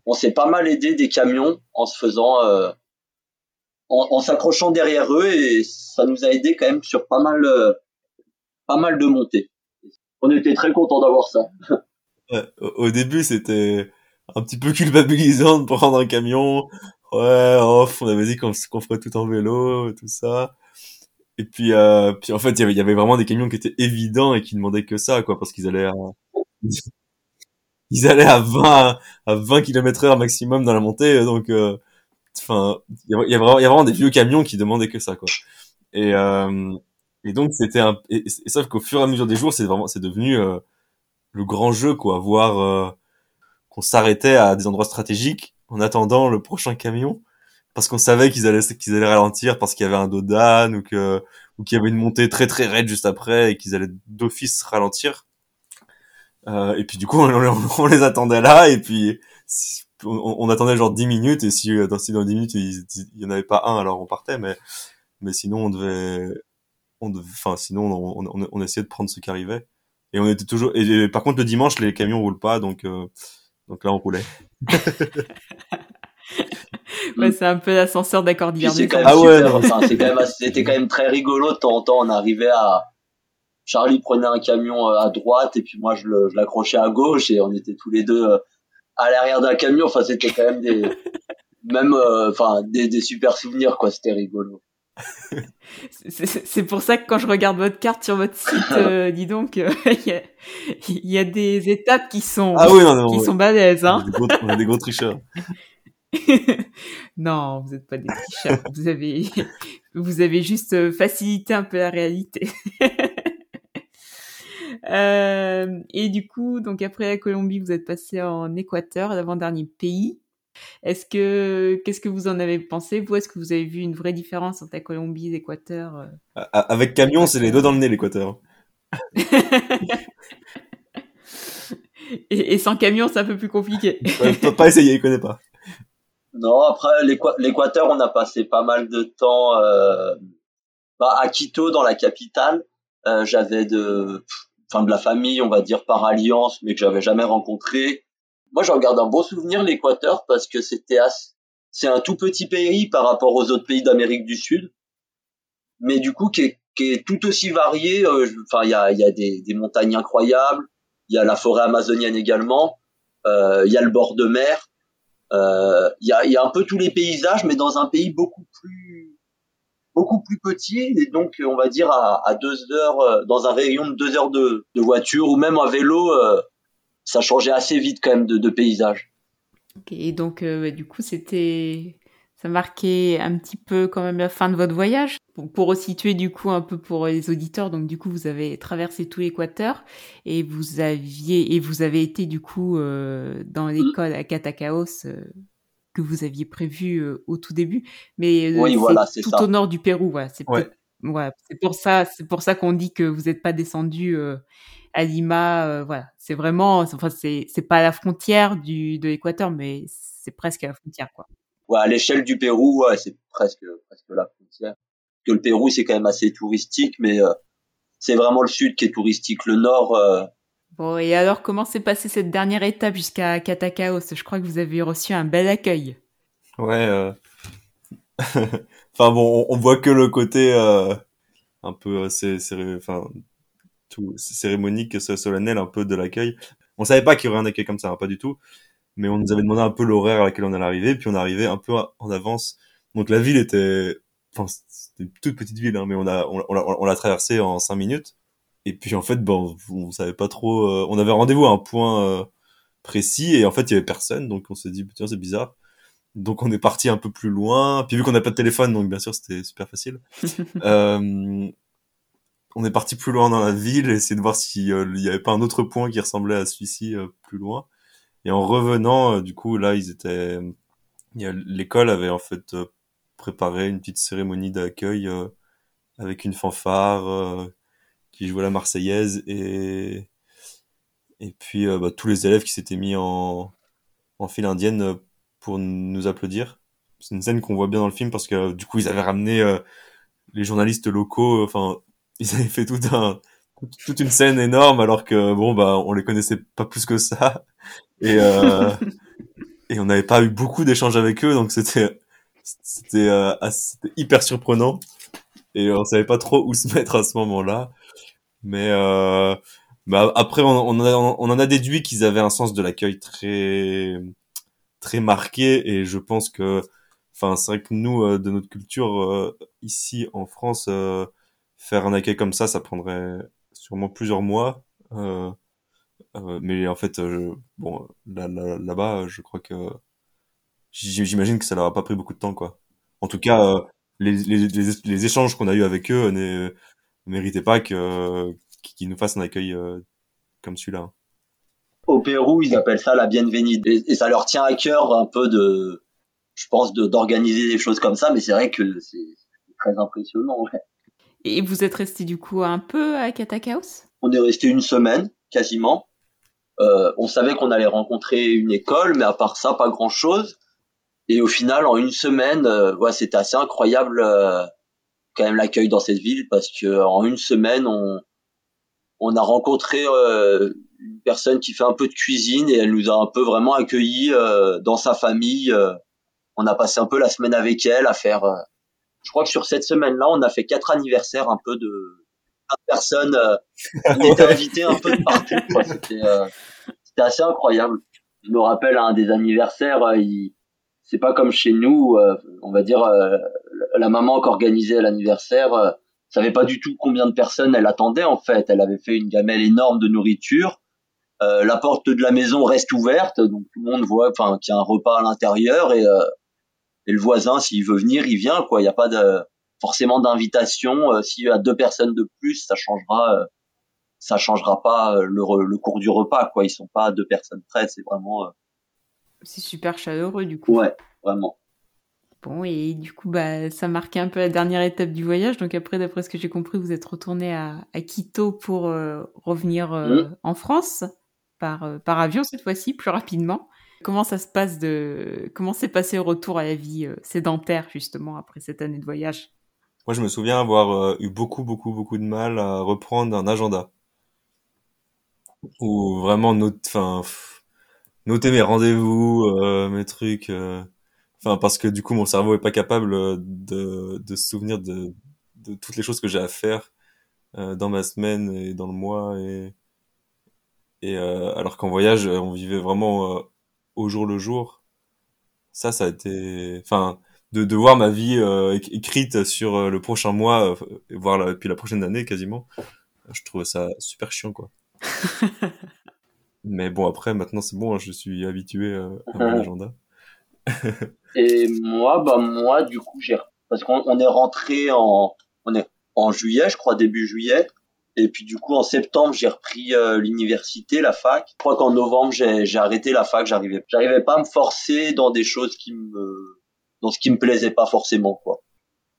On s'est pas mal aidé des camions en se faisant euh, en, s'accrochant derrière eux et ça nous a aidé quand même sur pas mal, euh, pas mal de montées. On était très content d'avoir ça. au début, c'était un petit peu culpabilisant de prendre un camion. Ouais, off, on avait dit qu'on ferait tout en vélo, tout ça. Et puis, euh, puis en fait, il y avait vraiment des camions qui étaient évidents et qui demandaient que ça, quoi, parce qu'ils allaient à, ils allaient à 20, à 20 km heure maximum dans la montée, donc, euh, enfin, il y, a, vraiment, vraiment des vieux camions qui demandaient que ça, quoi. Et, euh, et donc c'était un, et, sauf qu'au fur et à mesure des jours, c'est vraiment, c'est devenu euh, le grand jeu, quoi, voir euh, qu'on s'arrêtait à des endroits stratégiques en attendant le prochain camion parce qu'on savait qu'ils allaient qu'ils allaient ralentir parce qu'il y avait un dos ou que ou qu'il y avait une montée très très raide juste après et qu'ils allaient d'office ralentir. Euh, et puis du coup on, les attendait là et puis on, attendait genre 10 minutes et si dans, si dans 10 minutes il, il y en avait pas un alors on partait mais mais sinon on devait on enfin sinon on, on, on, essayait de prendre ce qui arrivait et on était toujours et, par contre le dimanche les camions roulent pas donc euh, donc là on roulait ouais, c'est un peu l'ascenseur quand, ah ouais, enfin, quand même, c'était quand même très rigolo. De temps en temps, on arrivait à, Charlie prenait un camion euh, à droite et puis moi je l'accrochais à gauche et on était tous les deux euh, à l'arrière d'un camion. Enfin, c'était quand même des, même, euh, enfin, des, des super souvenirs quoi. C'était rigolo. C'est pour ça que quand je regarde votre carte sur votre site, dis donc, il y, a, des étapes qui sont, ah oui, non, qui sont balèzes. Hein. On a des gros tricheurs. non, vous n'êtes pas des tricheurs. vous avez, vous avez juste euh, facilité un peu la réalité. euh, et du coup, donc après la Colombie, vous êtes passé en Équateur, l'avant-dernier pays. Est-ce que, qu'est-ce que vous en avez pensé Vous, est-ce que vous avez vu une vraie différence entre la Colombie et l'Équateur euh? Avec camion, c'est les deux dans le nez, l'Équateur. et, sans camion, c'est un peu plus compliqué. peut pas essayer, il connaît pas. Non, après l'Équateur, on a passé pas mal de temps euh, bah, à Quito, dans la capitale. Euh, j'avais de, enfin de la famille, on va dire par alliance, mais que j'avais jamais rencontré. Moi, j'en garde un beau souvenir l'Équateur parce que c'était c'est un tout petit pays par rapport aux autres pays d'Amérique du Sud, mais du coup qui est, qui est tout aussi varié. Euh, enfin, il y a, y a des, des montagnes incroyables, il y a la forêt amazonienne également, euh, il y a le bord de mer. Euh, il y, a, y, a, un peu tous les paysages, mais dans un pays beaucoup plus beaucoup plus petit et donc on va dire à, à deux heures dans un rayon de deux heures de, de voiture ou même à vélo, euh, ça changeait assez vite quand même de, de paysage. Et donc du coup c'était ça marquait un petit peu quand même la fin de votre voyage. Pour, pour resituer du coup un peu pour les auditeurs, donc du coup vous avez traversé tout l'Équateur et vous aviez et vous avez été du coup euh, dans mmh. l'école à Catacaos euh, que vous aviez prévu euh, au tout début, mais oui, voilà, c'est tout au nord du Pérou. Voilà, c'est ouais. ouais, c'est pour ça, c'est pour ça qu'on dit que vous n'êtes pas descendu à Lima. voilà, c'est vraiment, enfin c'est c'est pas à la frontière du de l'Équateur, mais c'est presque à la frontière quoi ouais, à l'échelle du Pérou, ouais, c'est presque presque la frontière. Que le Pérou, c'est quand même assez touristique, mais euh, c'est vraiment le sud qui est touristique. Le nord. Euh... Bon, et alors, comment s'est passée cette dernière étape jusqu'à Catacaos Je crois que vous avez reçu un bel accueil. Ouais. Euh... enfin bon, on, voit que le côté euh, un peu, c'est, enfin, tout cérémonique, solennel, un peu de l'accueil. On savait pas qu'il y aurait un accueil comme ça, hein, pas du tout mais on nous avait demandé un peu l'horaire à laquelle on allait arriver, puis on arrivait un peu en avance. Donc la ville était, enfin c'était une toute petite ville, hein, mais on a on, on, l'a traversée en cinq minutes. Et puis en fait, bon, on savait pas trop. Euh, on avait rendez-vous à un point euh, précis et en fait il y avait personne, donc on s'est dit tiens c'est bizarre. Donc on est parti un peu plus loin. Puis vu qu'on n'a pas de téléphone, donc bien sûr c'était super facile. euh, on est parti plus loin dans la ville, essayer de voir s'il euh, y avait pas un autre point qui ressemblait à celui-ci plus loin. Et en revenant, euh, du coup, là, ils étaient, l'école avait en fait euh, préparé une petite cérémonie d'accueil euh, avec une fanfare qui jouait la Marseillaise et et puis bah, tous les élèves qui s'étaient mis en en file indienne pour nous applaudir. C'est une scène qu'on voit bien dans le film parce que du coup ils avaient ramené les journalistes locaux. Enfin, ils avaient fait tout un toute une scène énorme alors que bon bah on les connaissait pas plus que ça. Et euh, et on n'avait pas eu beaucoup d'échanges avec eux donc c'était c'était euh, hyper surprenant. Et on savait pas trop où se mettre à ce moment-là. Mais euh, bah après, on, on, a, on en a déduit qu'ils avaient un sens de l'accueil très très marqué. Et je pense que, enfin, c'est vrai que nous, euh, de notre culture euh, ici en France, euh, faire un accueil comme ça, ça prendrait sûrement plusieurs mois. mais en fait, bon, là, là, là-bas, je crois que j'imagine que ça leur a pas pris beaucoup de temps, quoi. En tout cas, les, les, les, échanges qu'on a eu avec eux ne méritaient pas que qu'ils nous fassent un accueil comme celui-là au Pérou, ils appellent ça la bienvenue. Et, ça leur tient à cœur un peu de, je pense, d'organiser des choses comme ça, mais c'est vrai que c'est très impressionnant. Et vous êtes resté du coup un peu à Catakaos On est resté une semaine, quasiment. Euh, on savait qu'on allait rencontrer une école, mais à part ça, pas grand-chose. Et au final, en une semaine, euh, ouais, c'était assez incroyable euh, quand même l'accueil dans cette ville parce que en une semaine, on, on a rencontré euh, une personne qui fait un peu de cuisine et elle nous a un peu vraiment accueillis euh, dans sa famille. Euh. on a passé un peu la semaine avec elle à faire. Euh, je crois que sur cette semaine-là, on a fait quatre anniversaires un peu de personnes. on était invités un peu de partout. C'était, c'était assez incroyable. Je me rappelle un des anniversaires. Il, c'est pas comme chez nous. on va dire la maman qui organisait l'anniversaire savait pas du tout combien de personnes elle attendait en fait. Elle avait fait une gamelle énorme de nourriture euh, la porte de la maison reste ouverte, donc tout le monde voit, enfin, qu'il y a un repas à l'intérieur et, euh, et le voisin, s'il veut venir, il vient, quoi. Il n'y a pas de forcément d'invitation. Euh, s'il y a deux personnes de plus, ça changera, ça changera pas le, le, cours du repas, quoi. Ils sont pas deux personnes près, c'est vraiment. C'est super chaleureux, du coup. Ouais, vraiment. Bon, et du coup, bah, ça marquait un peu la dernière étape du voyage. Donc après, d'après ce que j'ai compris, vous êtes retourné à, à Quito pour revenir mmh. en France par, euh, par avion cette fois-ci, plus rapidement. Comment ça se passe de comment s'est passé le retour à la vie euh, sédentaire justement après cette année de voyage? Moi, je me souviens avoir euh, eu beaucoup, beaucoup, beaucoup de mal à reprendre un agenda ou vraiment enfin, noter mes rendez-vous, mes trucs. Enfin, parce que du coup, mon cerveau est pas capable de, de se souvenir de, de toutes les choses que j'ai à faire dans ma semaine et dans le mois et et euh, alors qu'en voyage, euh, on vivait vraiment euh, au jour le jour. Ça, ça a été, enfin, de, de voir ma vie écrite sur le prochain mois, voire la, puis la prochaine année quasiment. Je trouve ça super chiant, quoi. Mais bon, après, maintenant, c'est bon, hein, je suis habitué à mon agenda. et moi, bah, moi, du coup, j'ai, parce qu'on est rentré en, on est en juillet, je crois, début juillet. Et puis du coup en septembre j'ai repris euh, l'université, la fac. Je crois qu'en novembre j'ai arrêté la fac. J'arrivais j'arrivais pas à me forcer dans des choses qui me dans ce qui me plaisait pas forcément quoi.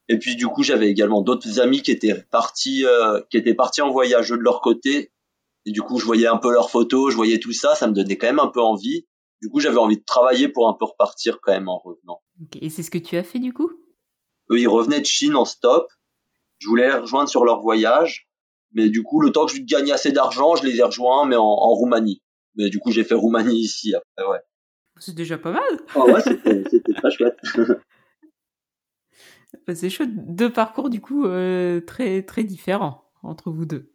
Et puis du coup j'avais également d'autres amis qui étaient partis euh, qui étaient partis en voyage de leur côté. Et du coup je voyais un peu leurs photos, je voyais tout ça, ça me donnait quand même un peu envie. Du coup j'avais envie de travailler pour un peu repartir quand même en revenant. Et c'est ce que tu as fait du coup? Eux ils revenaient de Chine en stop. Je voulais les rejoindre sur leur voyage mais du coup, le temps que je gagne assez d'argent, je les ai rejoints, mais en, en Roumanie. Mais du coup, j'ai fait Roumanie ici après, ouais. C'est déjà pas mal. Oh ouais, c'était très chouette. Bah, c'est chouette. Deux parcours, du coup, euh, très, très différents entre vous deux.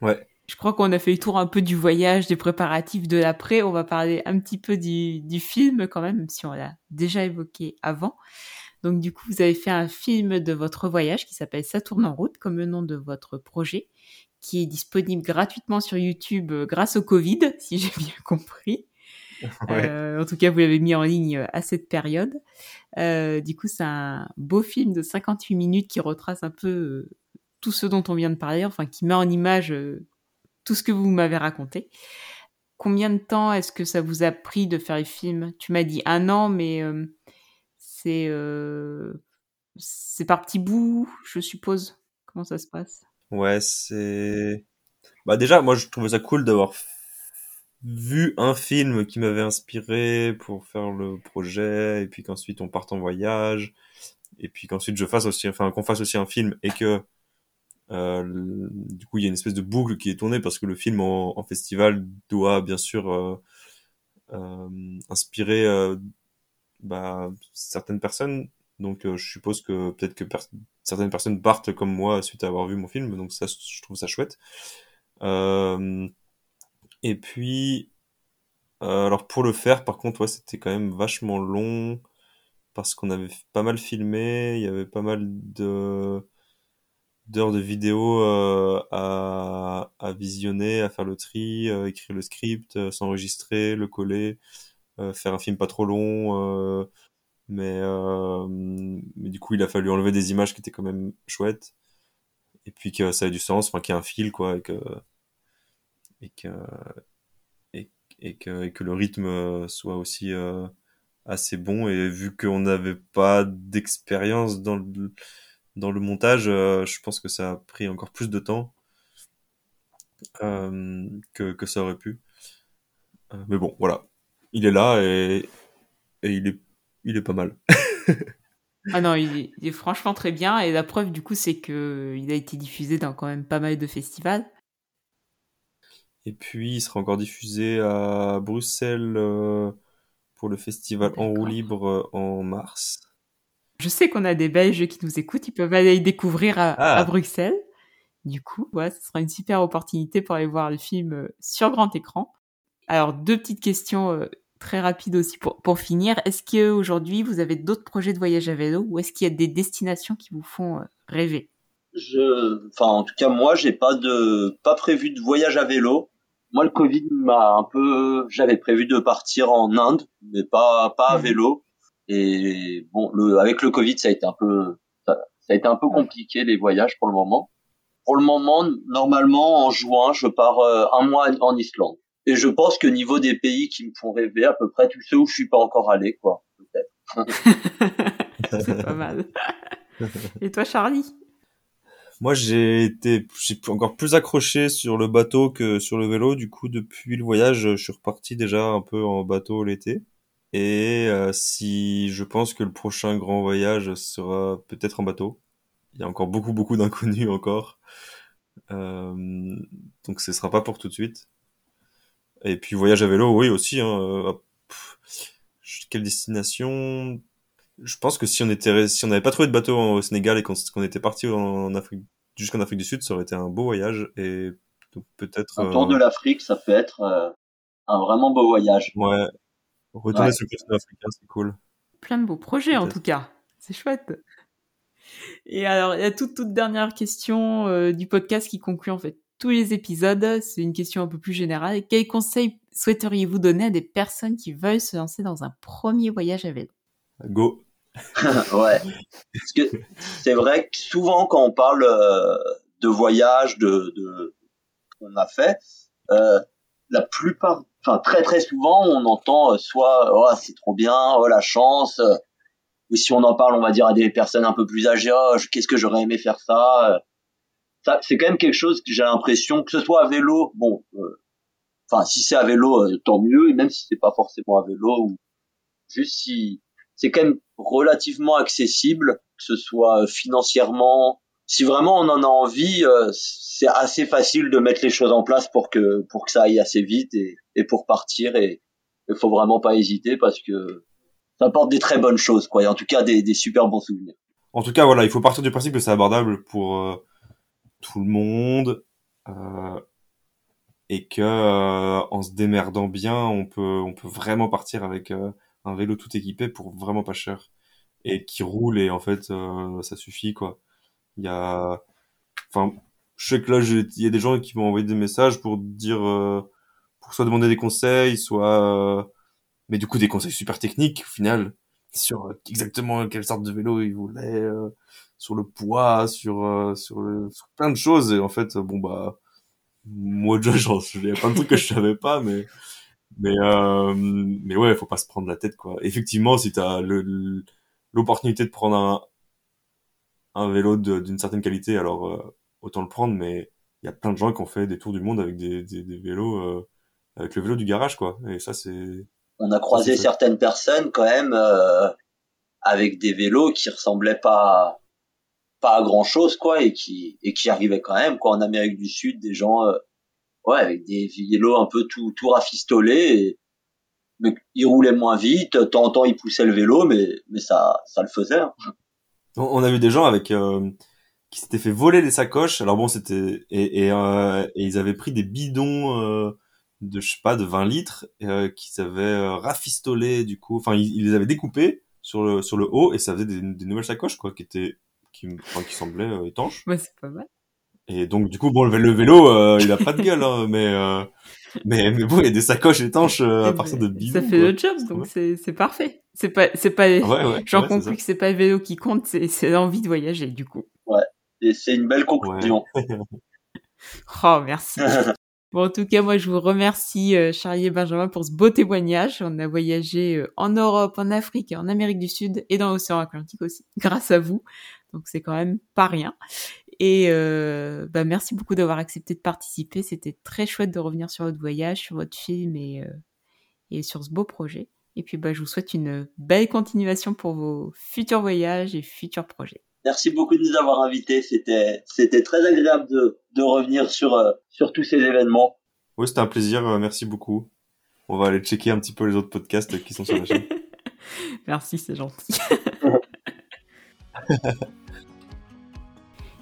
Ouais. Je crois qu'on a fait le tour un peu du voyage, des préparatifs de l'après. On va parler un petit peu du, du film quand même, même si on l'a déjà évoqué avant. Donc du coup, vous avez fait un film de votre voyage qui s'appelle Ça tourne en route, comme le nom de votre projet, qui est disponible gratuitement sur YouTube euh, grâce au Covid, si j'ai bien compris. Euh, en tout cas, vous l'avez mis en ligne euh, à cette période. Euh, du coup, c'est un beau film de 58 minutes qui retrace un peu tout ce dont on vient de parler, enfin qui met en image tout ce que vous m'avez raconté. Combien de temps est-ce que ça vous a pris de faire le film Tu m'as dit un an, mais c'est c'est par petits bouts, je suppose? Comment ça se passe? Ouais, c'est. Bah déjà, moi je trouvais ça cool d'avoir vu un film qui m'avait inspiré pour faire le projet, et puis qu'ensuite on parte en voyage, et puis qu'ensuite je fasse aussi, enfin qu'on fasse aussi un film, et que euh, du coup il y a une espèce de boucle qui est tournée parce que le film en, festival doit bien sûr euh, euh, inspirer euh, bah, certaines personnes Donc je suppose que peut-être que certaines personnes partent comme moi suite à avoir vu mon film, donc ça je trouve ça chouette. et puis alors pour le faire, par contre, ouais, c'était quand même vachement long parce qu'on avait pas mal filmé, il y avait pas mal de d'heures de vidéo euh, à, à visionner, à faire le tri, euh, écrire le script, euh, s'enregistrer, le coller, faire un film pas trop long. Mais, mais du coup, il a fallu enlever des images qui étaient quand même chouettes. Et puis que ça ait du sens, enfin qu'il y ait un fil, quoi, et que, et que, et, que, et que le rythme soit aussi assez bon. Et vu qu'on n'avait pas d'expérience dans le dans le montage, euh, je pense que ça a pris encore plus de temps euh, que, que, ça aurait pu. Euh, mais bon, voilà. Il est là et, et il, est, il est pas mal. ah non, il est, franchement très bien. Et la preuve, du coup, c'est que il a été diffusé dans quand même pas mal de festivals. Et puis, il sera encore diffusé à Bruxelles pour le festival En roue libre en mars. Je sais qu'on a des Belges qui nous écoutent, ils peuvent aller découvrir à, ah. Bruxelles. Du coup, ce sera une super opportunité pour aller voir le film euh, sur grand écran. Alors, deux petites questions euh, très rapides aussi pour, pour finir. Est-ce qu'aujourd'hui, vous avez d'autres projets de voyage à vélo ou est-ce qu'il y a des destinations qui vous font euh, rêver? Je, enfin, en tout cas, moi, j'ai pas de, pas prévu de voyage à vélo. Moi, le Covid m'a un peu, j'avais prévu de partir en Inde, mais pas, pas à mmh. vélo. Et bon, le, avec le Covid, ça a été un peu, ça, a été un peu compliqué les voyages pour le moment. Pour le moment, normalement, en juin, je pars euh, un mois en Islande. Et je pense que niveau des pays qui me font rêver, à peu près tous ceux où je suis pas encore allé, quoi, peut-être. C'est pas mal. Et toi, Charlie? Moi, j'ai été, j'ai encore plus accroché sur le bateau que sur le vélo. Du coup, depuis le voyage, je suis reparti déjà un peu en bateau l'été. Et euh, si je pense que le prochain grand voyage sera peut-être en bateau, il y a encore beaucoup beaucoup d'inconnus encore, euh, donc ce sera pas pour tout de suite. Et puis voyage à vélo, oui aussi. Hein, euh, quelle destination? Je pense que si on était, si on n'avait pas trouvé de bateau au Sénégal et qu'on était parti en Afrique, jusqu'en Afrique du Sud, ça aurait été un beau voyage et peut-être. Un tour de l'Afrique, ça peut être un vraiment beau voyage. Ouais, Retourner sur le continent africain, c'est cool. Plein de beaux projets en tout cas. C'est chouette. Et alors, la toute, toute dernière question euh, du podcast qui conclut en fait tous les épisodes. C'est une question un peu plus générale. Quels conseils souhaiteriez-vous donner à des personnes qui veulent se lancer dans un premier voyage à vélo? Go Ouais. Parce que c'est vrai que souvent quand on parle euh, de voyage, de, de qu'on a fait, euh, la plupart enfin très très souvent on entend euh, soit oh c'est trop bien oh la chance euh, ou si on en parle on va dire à des personnes un peu plus âgées oh qu'est-ce que j'aurais aimé faire ça euh. Ça c'est quand même quelque chose que j'ai l'impression que ce soit à vélo bon enfin si c'est à vélo tant mieux et même si c'est pas forcément à vélo ou juste si c'est quand même relativement accessible que ce soit financièrement si vraiment on en a envie, euh, c'est assez facile de mettre les choses en place pour que pour que ça aille assez vite et, et pour partir. Et il faut vraiment pas hésiter parce que ça apporte des très bonnes choses, quoi. Et en tout cas, des, des super bons souvenirs. En tout cas, voilà, il faut partir du principe que c'est abordable pour euh, tout le monde euh, et que euh, en se démerdant bien, on peut on peut vraiment partir avec un vélo tout équipé pour vraiment pas cher et qui roule et en fait ça suffit quoi. Il y a, enfin, je sais que là, il y a des gens qui m'ont envoyé des messages pour dire, euh, pour soit demander des conseils, soit, euh, mais du coup des conseils super techniques au final sur exactement quelle sorte de vélo ils voulaient, euh, sur le poids, sur sur, le, sur plein de choses et en fait bon bah moi déjà il y a plein de trucs que je savais pas mais mais euh, mais ouais faut pas se prendre la tête quoi effectivement si t'as le l'opportunité de prendre un un vélo d'une certaine qualité, alors euh, autant le prendre, mais il y a plein de gens qui ont fait des tours du monde avec des, des, des vélos, euh, avec le vélo du garage, quoi. Et ça, c'est. On a croisé certaines personnes quand même euh, avec des vélos qui ressemblaient pas pas à grand chose, quoi, et qui et qui arrivaient quand même, quoi, en Amérique du Sud, des gens, ouais, avec des vélos un peu tout tout rafistolés. Et, mais il roulait moins vite. De temps en temps, il poussait le vélo, mais mais ça ça le faisait. Hein. On a vu des gens avec euh, qui s'étaient fait voler les sacoches. Alors bon, c'était et et, euh, et, ils avaient pris des bidons euh, de je sais pas de 20 litres euh, qu'ils avaient euh, rafistolé du coup. Enfin, ils, ils, les avaient découpés sur le sur le haut et ça faisait des, des nouvelles sacoches quoi, qui étaient qui, enfin, qui semblaient euh, étanches. Ouais, c'est pas mal. Et donc du coup, bon, le, vélo, euh, il a pas de gueule, hein, mais, euh, mais mais bon, il y a des sacoches étanches euh, à partir de bidons. Ça fait le job, donc c'est c'est parfait. C'est pas c'est pas. Ouais, ouais, J'en ouais, conclus que c'est pas le vélo qui compte, c'est c'est l'envie de voyager du coup. Ouais. Et c'est une belle conclusion. oh merci. Bon, en tout cas, moi, je vous remercie, euh, Charlie et Benjamin, pour ce beau témoignage. On a voyagé euh, en Europe, en Afrique, en Amérique du Sud et dans l'océan Atlantique aussi, grâce à vous. Donc, c'est quand même pas rien. Et euh, bah, merci beaucoup d'avoir accepté de participer. C'était très chouette de revenir sur votre voyage, sur votre film et, euh, et sur ce beau projet. Et puis, bah, je vous souhaite une belle continuation pour vos futurs voyages et futurs projets. Merci beaucoup de nous avoir invités. C'était c'était très agréable de, de revenir sur euh, sur tous ces événements. Oui, c'était un plaisir. euh, merci beaucoup. On va aller checker un petit peu les autres podcasts qui sont sur la chaîne. Merci, c'est gentil.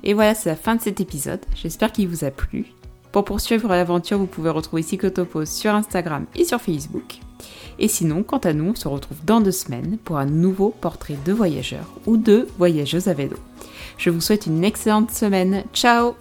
Et voilà, c'est la fin de cet épisode. J'espère qu'il vous a plu. Pour poursuivre l'aventure, vous pouvez retrouver Cyclotopos sur Instagram et sur Facebook. Et sinon, quant à nous, on se retrouve dans deux semaines pour un nouveau portrait de voyageurs ou de voyageuses à vélo. Je vous souhaite une excellente semaine. Ciao